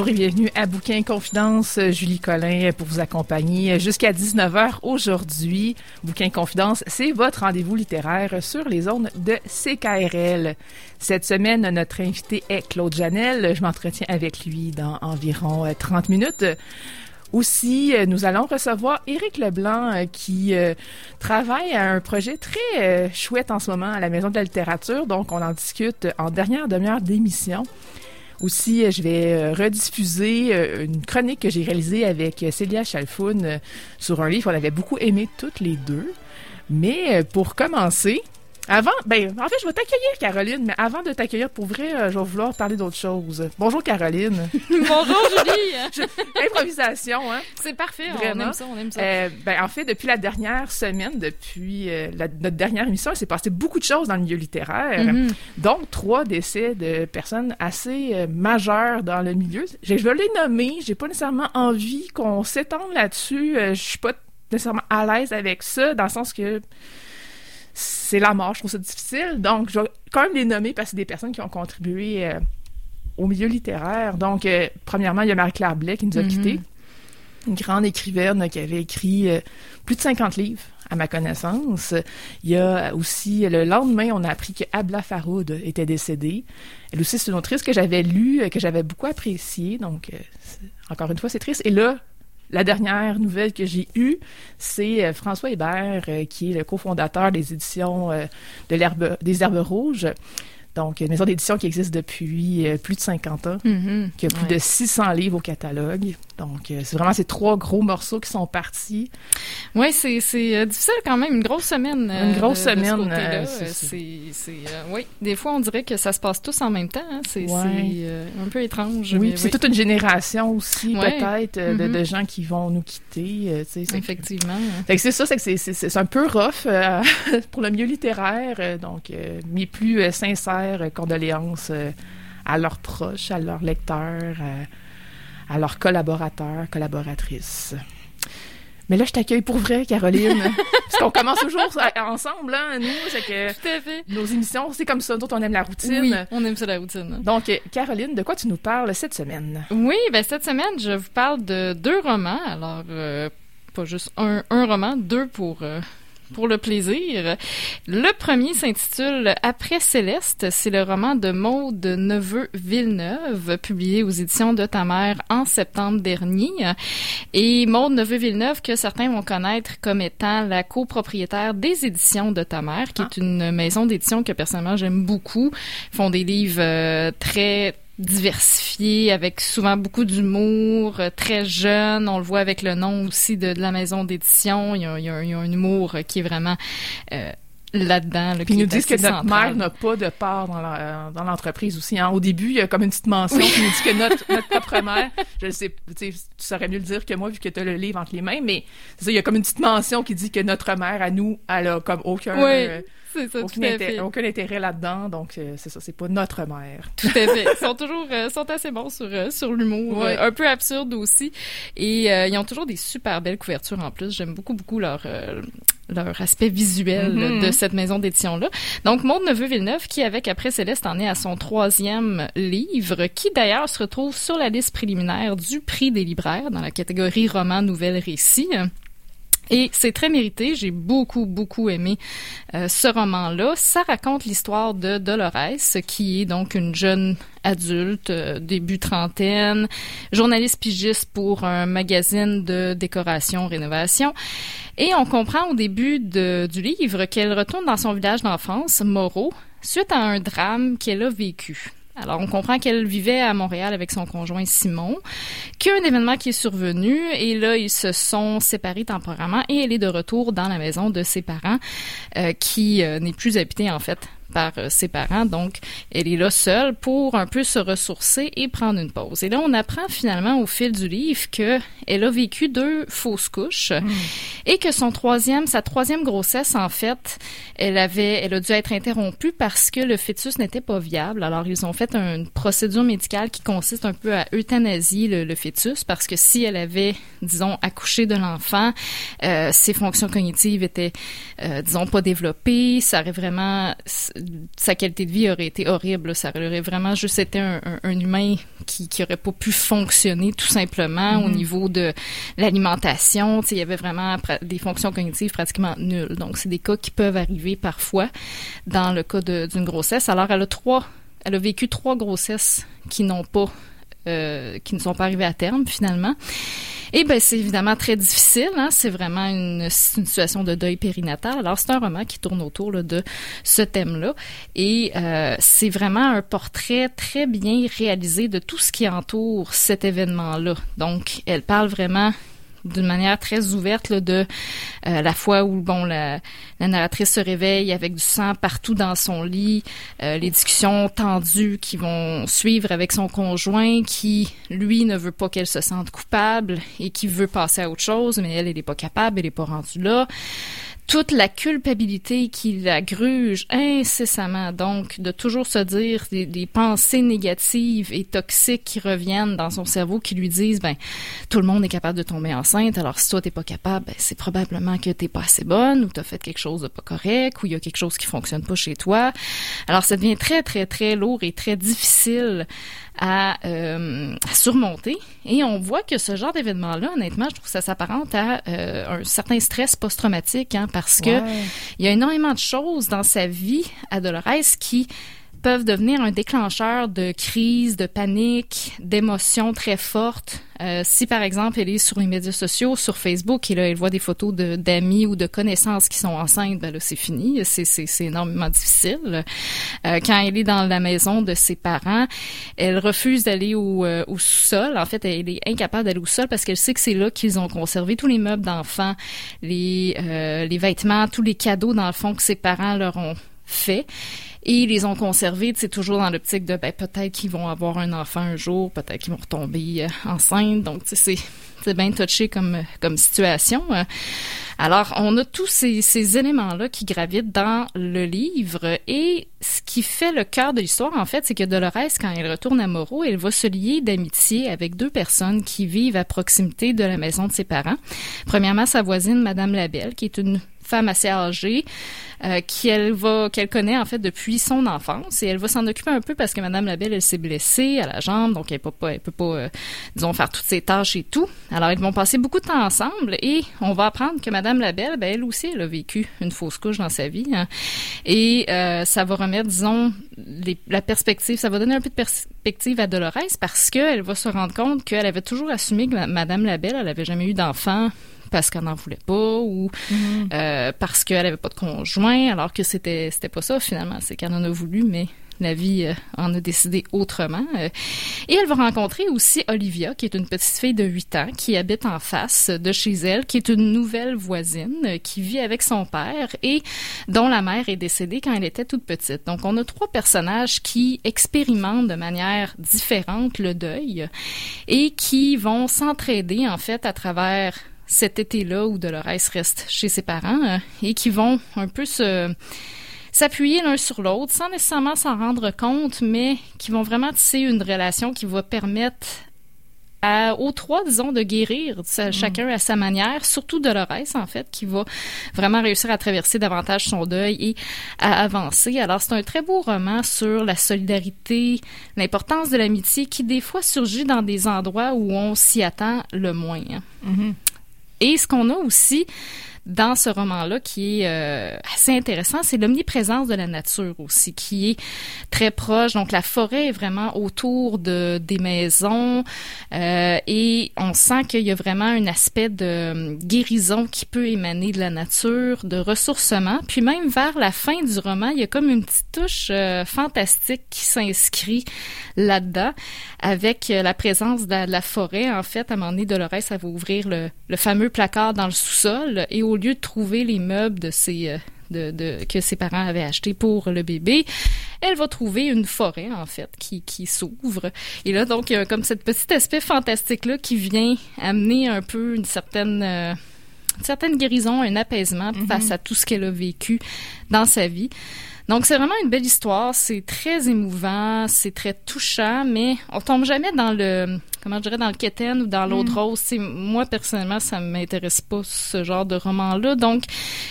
Bonjour et bienvenue à Bouquin Confidence. Julie Collin pour vous accompagner jusqu'à 19h aujourd'hui. Bouquin Confidence, c'est votre rendez-vous littéraire sur les zones de CKRL. Cette semaine, notre invité est Claude Janel. Je m'entretiens avec lui dans environ 30 minutes. Aussi, nous allons recevoir Éric Leblanc euh, qui euh, travaille à un projet très euh, chouette en ce moment à la Maison de la littérature. Donc, on en discute en dernière demi-heure d'émission. Aussi, je vais rediffuser une chronique que j'ai réalisée avec Célia Chalfoun sur un livre qu'on avait beaucoup aimé toutes les deux. Mais pour commencer, avant, ben, en fait, je vais t'accueillir, Caroline, mais avant de t'accueillir pour vrai, je vais vouloir parler d'autre chose. Bonjour, Caroline. Bonjour, Julie. Improvisation, hein? C'est parfait, Vraiment. on aime ça, on aime ça. Euh, ben, en fait, depuis la dernière semaine, depuis euh, la, notre dernière émission, il s'est passé beaucoup de choses dans le milieu littéraire. Mhm. Donc, trois décès de personnes assez euh, majeures dans le milieu. Je, je vais les nommer. J'ai pas nécessairement envie qu'on s'étende là-dessus. Euh, je suis pas nécessairement à l'aise avec ça, dans le sens que c'est la mort, je trouve ça difficile. Donc, je vais quand même les nommer parce que c'est des personnes qui ont contribué euh, au milieu littéraire. Donc, euh, premièrement, il y a Marie-Claire Blais qui nous a Mhm. quittés. Une grande écrivaine qui avait écrit euh, plus de 50 livres, à ma connaissance. Il y a aussi, le lendemain, on a appris que Abla Faroud était décédée. Elle aussi, c'est une autrice que j'avais lue, que j'avais beaucoup appréciée. Donc, encore une fois, c'est triste. Et là, la dernière nouvelle que j'ai eue, c'est euh, François Hébert, euh, qui est le cofondateur des éditions euh, de l'herbe, des Herbes Rouges. Donc, une maison d'édition qui existe depuis plus de 50 ans, Mhm. qui a plus Ouais. de 600 livres au catalogue. Donc, euh, c'est vraiment ces trois gros morceaux qui sont partis. Ouais, c'est c'est euh, difficile quand même, une grosse semaine. euh, Une grosse de- de ce semaine, euh, c'est Euh, c'est c'est euh, oui, des fois on dirait que ça se passe tous en même temps. hein. C'est Ouais. euh, un peu étrange. Oui, mais c'est toute une génération aussi, Ouais. peut-être, euh, de, Mhm. de gens qui vont nous quitter. euh, Effectivement. hein. C'est ça, c'est que c'est- c'est c'est un peu rough euh, pour le milieu littéraire. euh, donc, euh, mes plus euh, sincères euh, condoléances euh, à leurs proches, à leurs lecteurs, euh, à leurs collaborateurs, collaboratrices. Mais là, je t'accueille pour vrai, Caroline. Parce qu'on commence toujours à- ensemble, hein, nous. C'est que Tout à fait. nos émissions, c'est comme ça. D'autres, on aime la routine. Oui, on aime ça la routine. Donc, euh, Caroline, de quoi tu nous parles cette semaine? Oui, ben cette semaine, je vous parle de deux romans. Alors, euh, pas juste un, un roman, deux pour, euh, pour le plaisir. Le premier s'intitule Après Céleste. C'est le roman de Maude Neveu Villeneuve, publié aux éditions de ta mère en septembre dernier. Et Maude Neveu Villeneuve, que certains vont connaître comme étant la copropriétaire des éditions de ta mère, qui Ah. est une maison d'édition que personnellement j'aime beaucoup. Ils font des livres euh, très diversifiés, avec souvent beaucoup d'humour, euh, très jeune. On le voit avec le nom aussi de, de la maison d'édition. Il y a, il un- il y a un humour euh, qui est vraiment euh, là-dedans. là, Puis ils nous disent que notre mère n'a pas de part dans l'entreprise aussi. hein. Au début, il y a comme une petite mention qui nous dit que notre, notre propre mère, je le sais, tu saurais mieux le dire que moi vu que tu as le livre entre les mains, mais ça, il y a comme une petite mention qui dit que notre mère, à nous, elle a comme aucun, Oui, euh, c'est ça, tout aucun, à intérêt, fait. aucun intérêt là-dedans. Donc, euh, c'est ça, c'est pas notre mère. Tout à fait. Ils sont toujours euh, sont assez bons sur euh, sur l'humour, Ouais. euh, un peu absurde aussi. Et euh, ils ont toujours des super belles couvertures en plus. J'aime beaucoup beaucoup leur euh, leur aspect visuel Mhm. de cette maison d'édition là. Donc Maud Neveu Villeneuve qui avec après Céleste en est à son troisième livre, qui d'ailleurs se retrouve sur la liste préliminaire du prix des libraires dans la catégorie roman nouvelle récit. Et c'est très mérité. J'ai beaucoup, beaucoup aimé euh, ce roman-là. Ça raconte l'histoire de Dolores, qui est donc une jeune adulte, euh, début trentaine, journaliste pigiste pour un magazine de décoration, rénovation. Et on comprend au début de, du livre qu'elle retourne dans son village d'enfance, Moreau, suite à un drame qu'elle a vécu. Alors, on comprend qu'elle vivait à Montréal avec son conjoint Simon, qu'il y a un événement qui est survenu et là, ils se sont séparés temporairement et elle est de retour dans la maison de ses parents euh, qui euh, n'est plus habitée en fait par euh, ses parents. Donc, elle est là seule pour un peu se ressourcer et prendre une pause. Et là, on apprend finalement au fil du livre que elle a vécu deux fausses couches hmm. et que son troisième, sa troisième grossesse, en fait, elle avait, elle a dû être interrompue parce que le fœtus n'était pas viable. Alors, ils ont fait une procédure médicale qui consiste un peu à euthanasier le, fœtus parce que si elle avait, disons, accouché de l'enfant, euh, ses fonctions cognitives étaient, euh, disons, pas développées, ça aurait vraiment sa qualité de vie aurait été horrible. Ça aurait vraiment juste été un, humain qui, qui aurait pas pu fonctionner tout simplement au mhm. niveau de l'alimentation. Il y avait vraiment des fonctions cognitives pratiquement nulles. Donc, c'est des cas qui peuvent arriver parfois dans le cas d'une grossesse. Alors, elle a trois, elle a vécu trois grossesses qui n'ont pas, euh, qui ne sont pas arrivées à terme finalement. Et ben c'est évidemment très difficile. Hein? C'est vraiment une, situation de deuil périnatal. Alors c'est un roman qui tourne autour de ce thème-là, et euh, c'est vraiment un portrait très bien réalisé de tout ce qui entoure cet événement-là. Donc elle parle vraiment d'une manière très ouverte là, de euh, la fois où bon la, la, narratrice se réveille avec du sang partout dans son lit, euh, les discussions tendues qui vont suivre avec son conjoint qui lui ne veut pas qu'elle se sente coupable et qui veut passer à autre chose mais elle elle n'est pas capable, elle n'est pas rendue là toute la culpabilité qui la gruge incessamment, donc de toujours se dire des, pensées négatives et toxiques qui reviennent dans son cerveau qui lui disent ben tout le monde est capable de tomber enceinte, alors si toi t'es pas capable, ben, c'est probablement que t'es pas assez bonne ou t'as fait quelque chose de pas correct ou il y a quelque chose qui fonctionne pas chez toi. Alors ça devient très très très lourd et très difficile euh, à, surmonter. Et on voit que ce genre d'événement-là, honnêtement, je trouve que ça s'apparente à euh, un certain stress post-traumatique, hein, parce que il y a énormément de choses dans sa vie à Dolores qui peuvent devenir un déclencheur de crise, de panique, d'émotions très fortes. Euh, si par exemple elle est sur les médias sociaux, sur Facebook, et là elle voit des photos d'amis ou de connaissances qui sont enceintes, ben là c'est fini, c'est énormément difficile. Euh, quand elle est dans la maison de ses parents, elle refuse d'aller au, euh, au sous-sol. En fait, elle est incapable d'aller au sol parce qu'elle sait que c'est là qu'ils ont conservé tous les meubles d'enfants, les euh, les vêtements, tous les cadeaux dans le fond que ses parents leur ont fait et ils les ont conservés, c'est toujours dans l'optique de ben, peut-être qu'ils vont avoir un enfant un jour, peut-être qu'ils vont retomber euh, enceintes. Donc, c'est c'est bien touché comme comme situation. Euh. Alors, on a tous ces, ces éléments-là qui gravitent dans le livre et ce qui fait le cœur de l'histoire, en fait, c'est que Dolores, quand elle retourne à Moreau, elle va se lier d'amitié avec deux personnes qui vivent à proximité de la maison de ses parents. Premièrement, sa voisine, Madame Labelle, qui est une femme assez âgée euh, qu'elle qu'elle connaît en fait depuis son enfance et elle va s'en occuper un peu parce que Madame Labelle elle s'est blessée à la jambe donc elle peut pas peut pas euh, faire toutes ses tâches et tout. Alors ils vont passer beaucoup de temps ensemble et on va apprendre que Madame Labelle ben elle aussi elle a vécu une fausse couche dans sa vie hein. et euh, ça va remettre disons la perspective ça va donner un peu de perspective à Dolores parce qu'elle va se rendre compte qu'elle avait toujours assumé que Madame Labelle elle avait jamais eu d'enfant parce qu'elle n'en voulait pas ou mhm. euh, parce qu'elle avait pas de conjoint, alors que c'était c'était pas ça finalement. C'est qu'elle en a voulu, mais la vie euh, en a décidé autrement. Euh, et elle va rencontrer aussi Olivia, qui est une petite fille de 8 ans, qui habite en face de chez elle, qui est une nouvelle voisine, qui vit avec son père et dont la mère est décédée quand elle était toute petite. Donc, on a trois personnages qui expérimentent de manière différente le deuil et qui vont s'entraider, en fait, à travers cet été-là où Dolores reste chez ses parents euh, et qui vont un peu se s'appuyer l'un sur l'autre sans nécessairement s'en rendre compte, mais qui vont vraiment tisser une relation qui va permettre à, aux trois, disons, de guérir mm. chacun à sa manière, surtout Dolores, en fait, qui va vraiment réussir à traverser davantage son deuil et à avancer. Alors, c'est un très beau roman sur la solidarité, l'importance de l'amitié qui, des fois, surgit dans des endroits où on s'y attend le moins. Mm-hmm. Et ce qu'on a aussi dans ce roman-là qui est euh, assez intéressant, c'est l'omniprésence de la nature aussi, qui est très proche. Donc la forêt est vraiment autour de des maisons euh, et on sent qu'il y a vraiment un aspect de guérison qui peut émaner de la nature, de ressourcement. Puis même vers la fin du roman, il y a comme une petite touche euh, fantastique qui s'inscrit là-dedans avec la présence de la, forêt. En fait, à un moment donné, Dolores, ça va ouvrir le, le fameux placard dans le sous-sol et au lieu de trouver les meubles de ses, euh, de, de, que ses parents avaient achetés pour le bébé, elle va trouver une forêt, en fait, qui, qui s'ouvre. Et là, donc, il y a comme cette petite aspect fantastique-là qui vient amener un peu une certaine... Euh, une certaine guérison, un apaisement mm-hmm. face à tout ce qu'elle a vécu dans sa vie. Donc c'est vraiment une belle histoire, c'est très émouvant, c'est très touchant, mais on tombe jamais dans le comment je dirais dans le quétaine ou dans l'autre mm. rose. moi personnellement, ça m'intéresse pas ce genre de roman là. Donc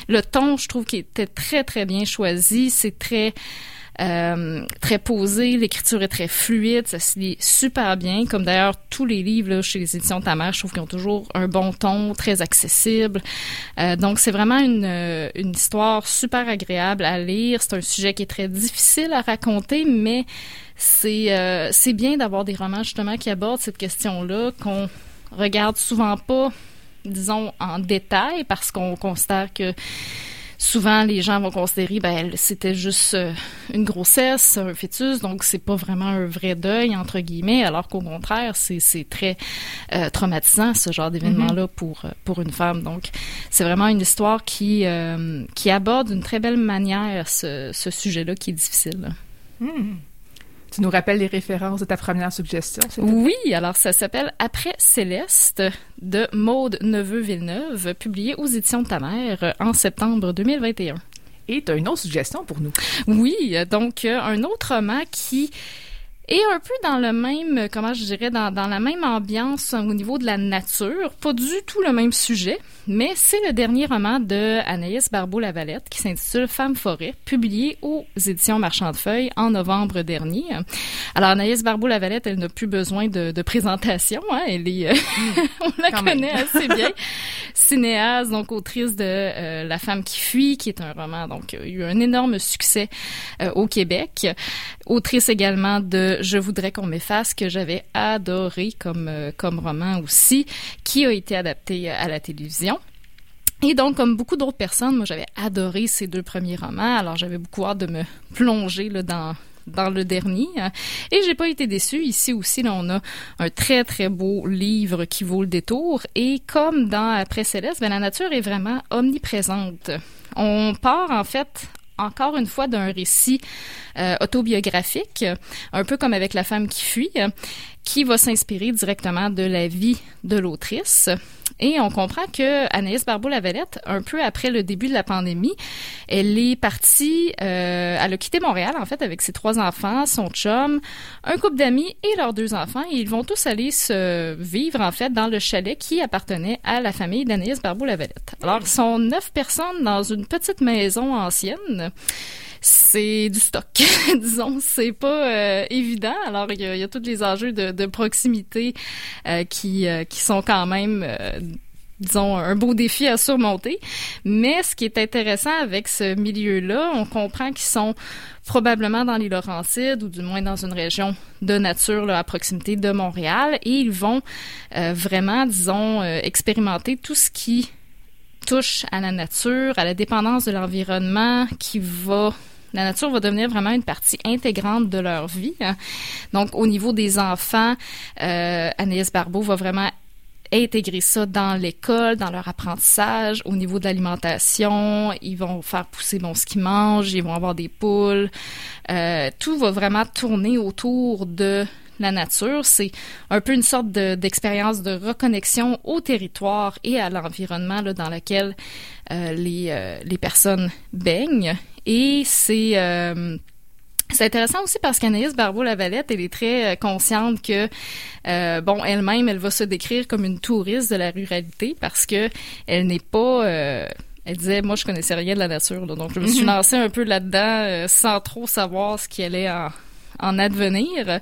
le ton, je trouve qu'il était très très bien choisi, c'est très euh, très posé, l'écriture est très fluide, ça se lit super bien, comme d'ailleurs tous les livres là, chez les éditions Tamar, je trouve qu'ils ont toujours un bon ton, très accessible. Euh, donc c'est vraiment une, euh, une histoire super agréable à lire. C'est un sujet qui est très difficile à raconter, mais c'est euh, c'est bien d'avoir des romans justement qui abordent cette question-là qu'on regarde souvent pas disons en détail parce qu'on considère que souvent les gens vont considérer ben c'était juste euh, une grossesse, un fœtus, donc c'est pas vraiment un vrai deuil entre guillemets, alors qu'au contraire c'est c'est très euh, traumatisant ce genre d'événement là mm-hmm. pour euh, pour une femme. Donc c'est vraiment une histoire qui qui aborde d'une très belle manière ce, ce sujet là qui est difficile. Mm. Tu nous rappelles les références de ta première suggestion? Oui, alors ça s'appelle Après Céleste de Maude Neveu-Villeneuve, publié aux éditions de ta mère en septembre 2021. Et tu as une autre suggestion pour nous. Oui, donc euh, un autre roman qui et un peu dans le même, comment je dirais, dans, dans la même ambiance au niveau de la nature. Pas du tout le même sujet, mais c'est le dernier roman de Anaïs Barbeau-Lavalette qui s'intitule Femme forêt, publié aux éditions Marchand de Feuilles en novembre dernier. Alors Anaïs Barbeau-Lavalette, elle n'a plus besoin de, de présentation, hein, elle est, euh, on la connaît assez bien. Cinéaste, donc autrice de euh, La femme qui fuit, qui est un roman donc a eu un énorme succès euh, au Québec. Autrice également de je voudrais qu'on m'efface que j'avais adoré comme euh, comme roman aussi, qui a été adapté à la télévision. Et donc, comme beaucoup d'autres personnes, moi, j'avais adoré ces deux premiers romans. Alors, j'avais beaucoup hâte de me plonger là, dans dans le dernier. Et j'ai pas été déçue. Ici aussi, là, on a un très, très beau livre qui vaut le détour. Et comme dans Après Céleste, ben, la nature est vraiment omniprésente. On part, en fait, encore une fois d'un récit euh, autobiographique, un peu comme avec La femme qui fuit, qui va s'inspirer directement de la vie de l'autrice. Et on comprend que Anaïs Barbeau-Lavalette, un peu après le début de la pandémie, elle est partie, euh, elle a quitté Montréal en fait avec ses trois enfants, son chum, un couple d'amis et leurs deux enfants. Et ils vont tous aller se vivre en fait dans le chalet qui appartenait à la famille d'Anaïs Barbeau-Lavalette. Alors, ils sont neuf personnes dans une petite maison ancienne c'est du stock, disons. C'est pas euh, évident. Alors, il y, a, tous les enjeux de, proximité euh, qui, euh, qui sont quand même disons, un beau défi à surmonter. Mais ce qui est intéressant avec ce milieu-là, on comprend qu'ils sont probablement dans les Laurentides ou du moins dans une région de nature à proximité de Montréal et ils vont vraiment, disons, expérimenter tout ce qui touche à la nature, à la dépendance de l'environnement qui va la nature va devenir vraiment une partie intégrante de leur vie. Hein. Donc, au niveau des enfants, euh, Anaïs Barbeau va vraiment intégrer ça dans l'école, dans leur apprentissage, au niveau de l'alimentation. Ils vont faire pousser bon ce qu'ils mangent, ils vont avoir des poules. Euh, tout va vraiment tourner autour de la nature. C'est un peu une sorte d'expérience de, reconnexion au territoire et à l'environnement dans lequel euh, les, euh, les personnes baignent. Et c'est euh, c'est intéressant aussi parce qu'Anaïs Barbeau-Lavalette, elle est très consciente que, bon, elle-même, elle va se décrire comme une touriste de la ruralité parce que elle n'est pas, elle disait, moi, je connaissais rien de la nature, donc je me suis mhm. lancée un peu là-dedans sans trop savoir ce qui allait en, en advenir.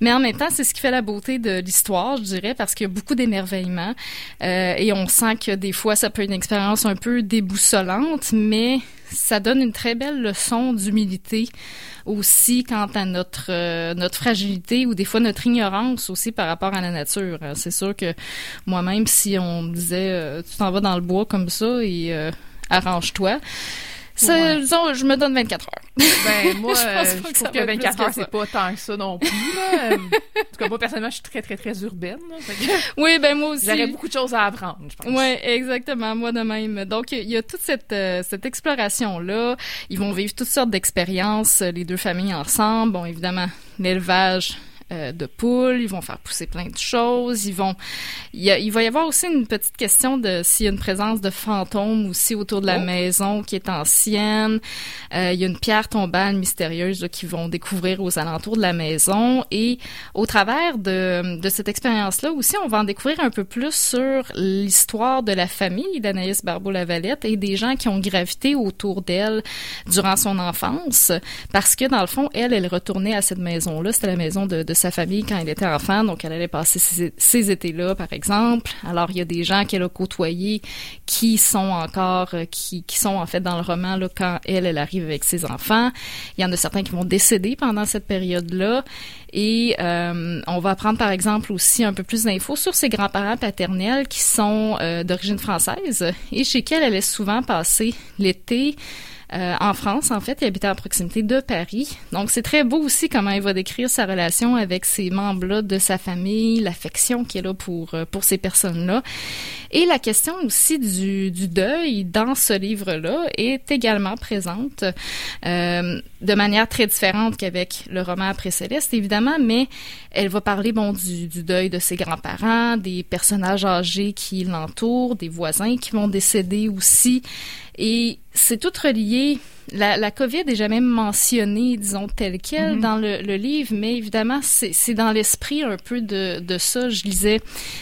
Mais en même temps, c'est ce qui fait la beauté de l'histoire, je dirais, parce qu'il y a beaucoup d'émerveillement. Euh, et on sent que des fois, ça peut être une expérience un peu déboussolante, mais ça donne une très belle leçon d'humilité aussi quant à notre euh, notre fragilité ou des fois notre ignorance aussi par rapport à la nature. C'est sûr que moi-même, si on me disait euh, tu t'en vas dans le bois comme ça et euh, Disons, je me donne 24 heures. Ben, moi, je, euh, je trouve que 24 heures, c'est pas tant que ça non plus. Là. en tout cas, moi, personnellement, je suis très, très, très urbaine. Là, oui, ben moi aussi. J'aurais beaucoup de choses à apprendre, je pense. Oui, exactement, moi de même. Donc, il y a toute cette, euh, cette exploration-là. Ils vont vivre toutes sortes d'expériences, les deux familles ensemble. Bon, évidemment, l'élevage, euh, de poules, ils vont faire pousser plein de choses, ils vont il, y a, il va y avoir aussi une petite question de s'il y a une présence de fantômes aussi autour de la oh. maison qui est ancienne. Euh, il y a une pierre tombale mystérieuse qu'ils vont découvrir aux alentours de la maison et au travers de, de cette expérience-là aussi, on va en découvrir un peu plus sur l'histoire de la famille d'Anaïs Barbeau-Lavalette et des gens qui ont gravité autour d'elle durant son enfance parce que dans le fond, elle, elle retournait à cette maison-là, c'était la maison de, de sa famille quand elle était enfant, donc elle allait passer ces, étés-là, par exemple. Alors, il y a des gens qu'elle a côtoyés qui sont encore, euh, qui, qui sont en fait dans le roman là, quand elle, elle arrive avec ses enfants. Il y en a certains qui vont décéder pendant cette période-là. Et euh, on va apprendre, par exemple, aussi un peu plus d'infos sur ses grands-parents paternels qui sont euh, d'origine française et chez qui elle allait souvent passer l'été. Euh, en France, en fait. Il habitait à proximité de Paris. Donc, c'est très beau aussi comment il va décrire sa relation avec ces membres-là de sa famille, l'affection qu'il a pour, euh, pour ces personnes-là. Et la question aussi du, du deuil dans ce livre-là est également présente euh, de manière très différente qu'avec le roman Après Céleste, évidemment, mais elle va parler bon du, du deuil de ses grands-parents, des personnages âgés qui l'entourent, des voisins qui vont décéder aussi. Et c'est tout relié. La, la COVID est jamais mentionnée, disons, telle quelle mm-hmm. dans le, le, livre, mais évidemment, c'est dans l'esprit un peu de, de ça. Je lisais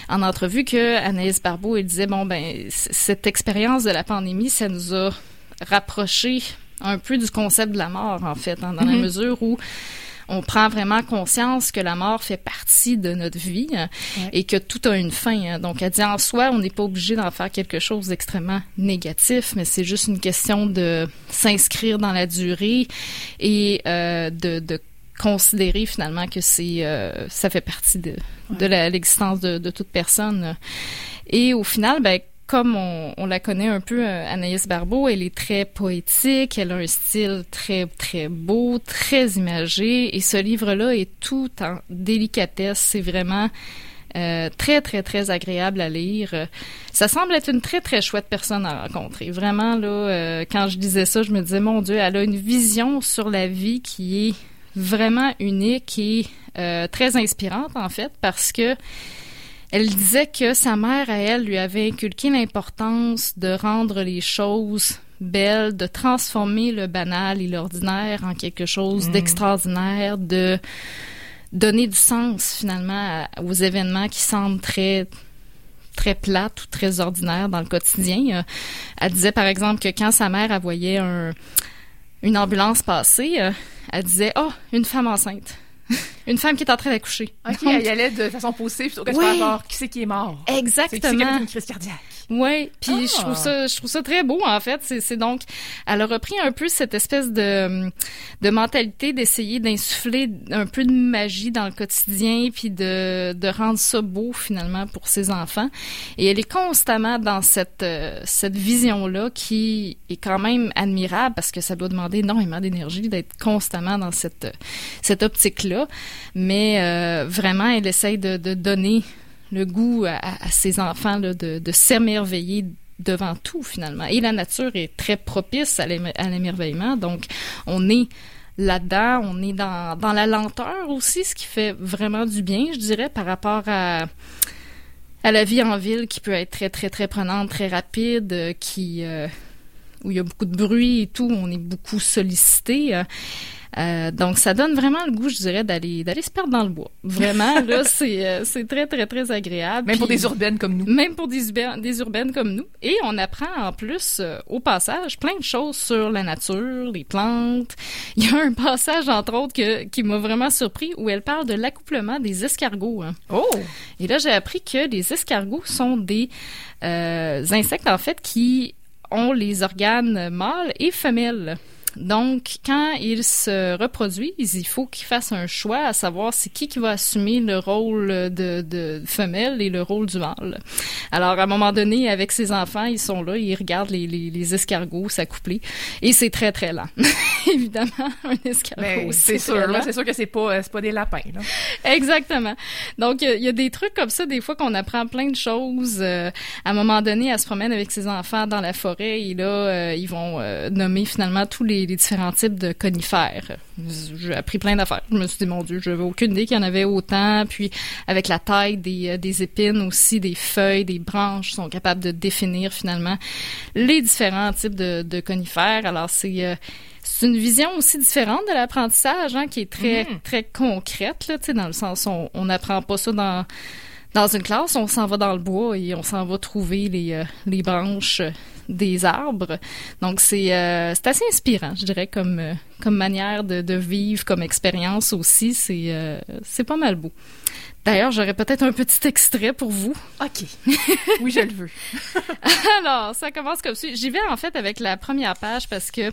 en entrevue que Anaïs Barbeau, elle disait, bon, ben, cette expérience de la pandémie, ça nous a rapproché un peu du concept de la mort, en fait, hein, dans la mm-hmm. mesure où on prend vraiment conscience que la mort fait partie de notre vie hein, et que tout a une fin. Hein. Donc, elle dit en soi, on n'est pas obligé d'en faire quelque chose d'extrêmement négatif, mais c'est juste une question de s'inscrire dans la durée et euh, de, de considérer finalement que c'est euh, ça fait partie de, de l'existence de, de, toute personne. Et au final, ben, comme on, on, la connaît un peu, euh, Anaïs Barbeau, elle est très poétique, elle a un style très, très beau, très imagé, et ce livre-là est tout en délicatesse. C'est vraiment euh, très, très, très agréable à lire. Ça semble être une très, très chouette personne à rencontrer. Vraiment, là, euh, quand je disais ça, je me disais, mon Dieu, elle a une vision sur la vie qui est vraiment unique et euh, très inspirante, en fait, parce que elle disait que sa mère, à elle, lui avait inculqué l'importance de rendre les choses belles, de transformer le banal et l'ordinaire en quelque chose mm. d'extraordinaire, de donner du sens finalement aux événements qui semblent très très plates ou très ordinaires dans le quotidien. Euh, elle disait par exemple que quand sa mère voyait un, une ambulance passer, euh, elle disait oh une femme enceinte une femme qui est en train d'accoucher. OK, elle y allait de façon positive plutôt que de faire genre qui c'est qui est mort? Exactement. C'est une crise cardiaque? Oui, puis je trouve ah. ça je trouve ça très beau en fait, c'est donc elle a repris un peu cette espèce de de mentalité d'essayer d'insuffler un peu de magie dans le quotidien puis de de rendre ça beau finalement pour ses enfants. Et elle est constamment dans cette euh, cette vision là qui est quand même admirable parce que ça doit demander énormément d'énergie d'être constamment dans cette cette optique là, mais euh, vraiment elle essaye de, de donner le goût à, ses enfants de, s'émerveiller devant tout finalement. Et la nature est très propice à l'émerveillement, donc on est là-dedans, on est dans, la lenteur aussi, ce qui fait vraiment du bien, je dirais, par rapport à la vie en ville qui peut être très très très prenante, très rapide, qui euh, où il y a beaucoup de bruit et tout, on est beaucoup sollicité. Euh, donc, ça donne vraiment le goût, je dirais, d'aller d'aller se perdre dans le bois. Vraiment, là, c'est euh, c'est très, très, très agréable. Même pour des urbaines comme nous. même pour des, urbaines, des urbaines comme nous. Et on apprend en plus, euh, au passage, plein de choses sur la nature, les plantes. Il y a un passage, entre autres, que, qui m'a vraiment surpris où elle parle de l'accouplement des escargots. hein. Oh! Et là, j'ai appris que les escargots sont des euh, insectes, en fait, qui ont les organes mâles et femelles. Donc, quand ils se reproduisent, il faut qu'ils fassent un choix à savoir c'est qui qui va assumer le rôle de, de femelle et le rôle du mâle. Alors, à un moment donné, avec ses enfants, ils sont là, ils regardent les, les, les escargots s'accoupler. Et c'est très, très lent. Évidemment, un escargot, Mais c'est sûr, c'est sûr que c'est pas, euh, pas des lapins, là. Exactement. Donc, il y, y a des trucs comme ça, des fois qu'on apprend plein de choses. euh, à un moment donné, elle se promène avec ses enfants dans la forêt et là, euh, ils vont euh, nommer finalement tous les, les différents types de conifères. J'ai appris plein d'affaires. Je me suis dit, mon Dieu, j'avais aucune idée qu'il y en avait autant. Puis, avec la taille des, euh, des épines aussi, des feuilles, des branches, sont capables de définir finalement les différents types de, de conifères. Alors, c'est... euh, c'est une vision aussi différente de l'apprentissage, hein, qui est très Mhm. très concrète, là, dans le sens où on n'apprend pas ça dans dans une classe, on s'en va dans le bois et on s'en va trouver les euh, les branches des arbres. Donc c'est euh, c'est assez inspirant, je dirais, comme euh, comme manière de, de vivre, comme expérience aussi. C'est euh, c'est pas mal beau. D'ailleurs, j'aurais peut-être un petit extrait pour vous. OK. oui, je le veux. Alors, ça commence comme suit. J'y vais en fait avec la première page parce que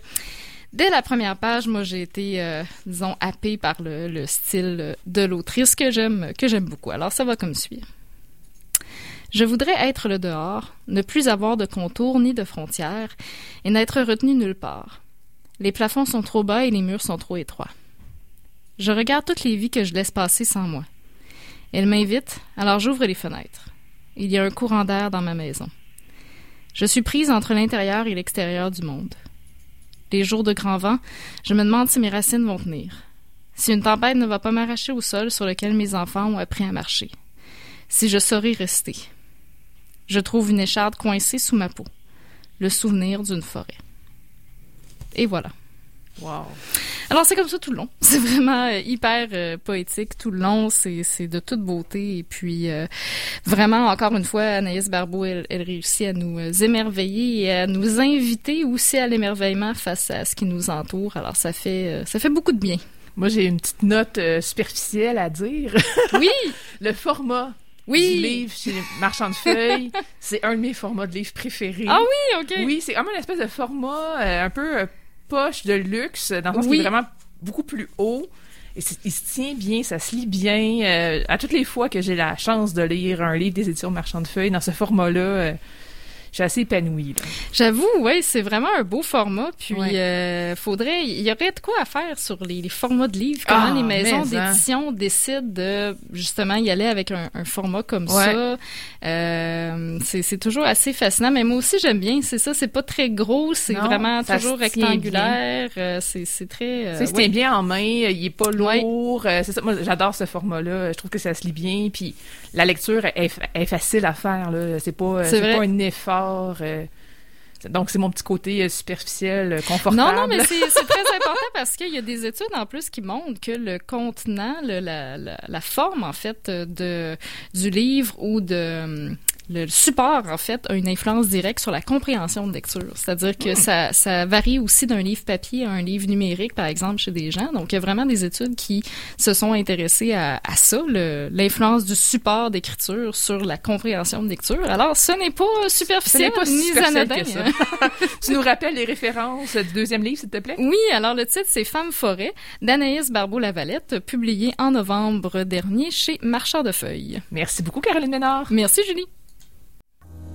dès la première page, moi, j'ai été, euh, disons, happée par le, le style de l'autrice que j'aime, que j'aime beaucoup. Alors, ça va comme suit. Je voudrais être le dehors, ne plus avoir de contours ni de frontières, et n'être retenu nulle part. Les plafonds sont trop bas et les murs sont trop étroits. Je regarde toutes les vies que je laisse passer sans moi. Elles m'invitent, alors j'ouvre les fenêtres. Il y a un courant d'air dans ma maison. Je suis prise entre l'intérieur et l'extérieur du monde. Les jours de grand vent, je me demande si mes racines vont tenir. Si une tempête ne va pas m'arracher au sol sur lequel mes enfants ont appris à marcher. Si je saurai rester. Je trouve une écharde coincée sous ma peau. Le souvenir d'une forêt. Et voilà. Wow. Alors c'est comme ça tout le long. C'est vraiment euh, hyper euh, poétique tout le long. C'est c'est de toute beauté et puis euh, vraiment encore une fois Anaïs Barbeau elle, elle réussit à nous émerveiller et à nous inviter aussi à l'émerveillement face à ce qui nous entoure. Alors ça fait ça fait beaucoup de bien. Moi, j'ai une petite note superficielle à dire. Oui, le format du oui. livre chez Marchand de Feuilles, c'est un de mes formats de livres préférés. Ah oui, ok. Oui, c'est vraiment une espèce de format euh, un peu euh, poche de luxe, dans le sens Oui. qu'il est vraiment beaucoup plus haut. Et il se tient bien, ça se lit bien. Euh, à toutes les fois que j'ai la chance de lire un livre des éditions Marchand de Feuilles dans ce format-là, je suis assez épanouie. J'avoue, ouais, c'est vraiment un beau format. Puis, Ouais. euh, faudrait, il y aurait de quoi à faire sur les, les formats de livres. Comment Ah, les maisons mais, hein. d'édition décident de justement y aller avec un, un format comme Ouais. ça. Euh, c'est c'est toujours assez fascinant. Mais moi aussi, j'aime bien. C'est ça, c'est pas très gros, c'est vraiment toujours rectangulaire. Euh, c'est c'est très. euh, c'est ouais. bien en main, il est pas lourd. c'est ça, moi j'adore ce format-là. Je trouve que ça se lit bien. Puis la lecture est, fa- est facile à faire. Là. C'est pas, pas un effort. Euh, donc c'est mon petit côté euh, superficiel, euh, confortable. Non, non, mais c'est très important parce qu'il y a des études en plus qui montrent que le contenant, la, la, forme en fait de du livre ou de le support en fait a une influence directe sur la compréhension de lecture. C'est-à-dire que ça, ça varie aussi d'un livre papier à un livre numérique par exemple chez des gens. Donc il y a vraiment des études qui se sont intéressées à, à ça, l'influence du support d'écriture sur la compréhension de lecture. Alors ce n'est pas superficiel pas ni anodin. que ça. hein. tu nous rappelles les références du deuxième livre, s'il te plaît? Oui, alors le titre c'est Femme forêt d'Anaïs Barbeau-Lavalette, publié en novembre dernier chez Marchand de Feuilles. Merci beaucoup, Caroline Ménard. Merci Julie.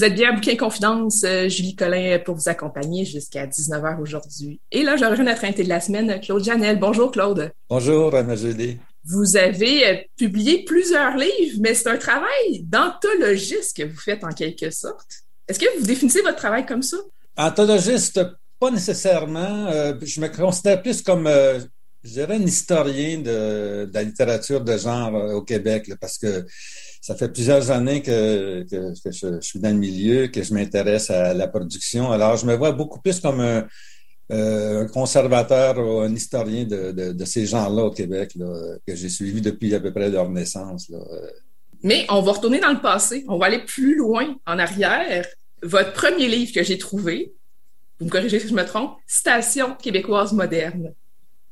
Vous êtes bien à Bouquin Confidence, euh, Julie Collin pour vous accompagner jusqu'à 19h aujourd'hui. Et là, je rejoins notre invité de la semaine, Claude Janel. Bonjour Claude. Bonjour Anna Julie. Vous avez euh, publié plusieurs livres, mais c'est un travail d'anthologiste que vous faites en quelque sorte. Est-ce que vous définissez votre travail comme ça? Anthologiste, pas nécessairement. Euh, je me considère plus comme, je dirais, un historien de, la littérature de genre au Québec, parce que ça fait plusieurs années que, je, suis dans le milieu, que je m'intéresse à la production. Alors, je me vois beaucoup plus comme un, euh, conservateur ou un historien de, ces gens-là au Québec, que j'ai suivi depuis à peu près leur naissance. Mais on va retourner dans le passé. On va aller plus loin en arrière. Votre premier livre que j'ai trouvé, vous me corrigez si je me trompe, Station québécoise moderne.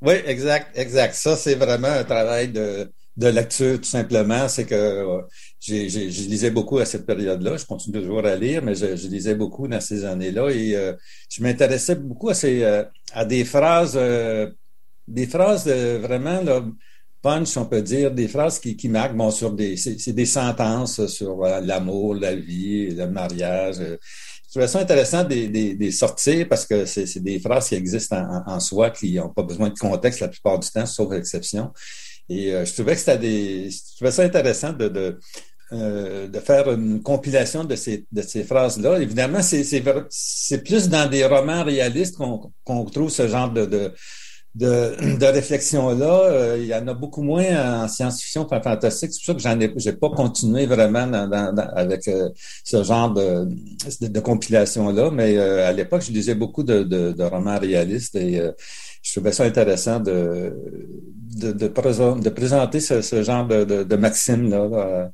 Oui, exact, exact. Ça, c'est vraiment un travail de, de lecture, tout simplement. C'est que euh, je lisais beaucoup à cette période-là. Je continue toujours à lire, mais je, lisais beaucoup dans ces années-là et euh, je m'intéressais beaucoup à, ces, euh, à des phrases, des phrases vraiment punch, on peut dire, des phrases qui, qui marquent, bon, sur des, c'est, des sentences sur l'amour, la vie, le mariage. Je trouvais ça intéressant des, des sortir parce que c'est, c'est des phrases qui existent en, en soi, qui n'ont pas besoin de contexte la plupart du temps, sauf exception. Et euh, je trouvais que c'était des. Je trouvais ça intéressant de, de, euh, de faire une compilation de ces, de ces phrases-là. Évidemment, c'est, plus dans des romans réalistes qu'on, qu'on trouve ce genre de, de de, de réflexion-là. Euh, il y en a beaucoup moins en science-fiction en fantastique. C'est pour ça que j'en ai, j'ai pas continué vraiment dans, dans, avec ce genre de, de, compilation-là. Mais à l'époque, je lisais beaucoup de, de, romans réalistes et je trouvais ça intéressant de, de, de, présenter ce, genre de, de, maxime-là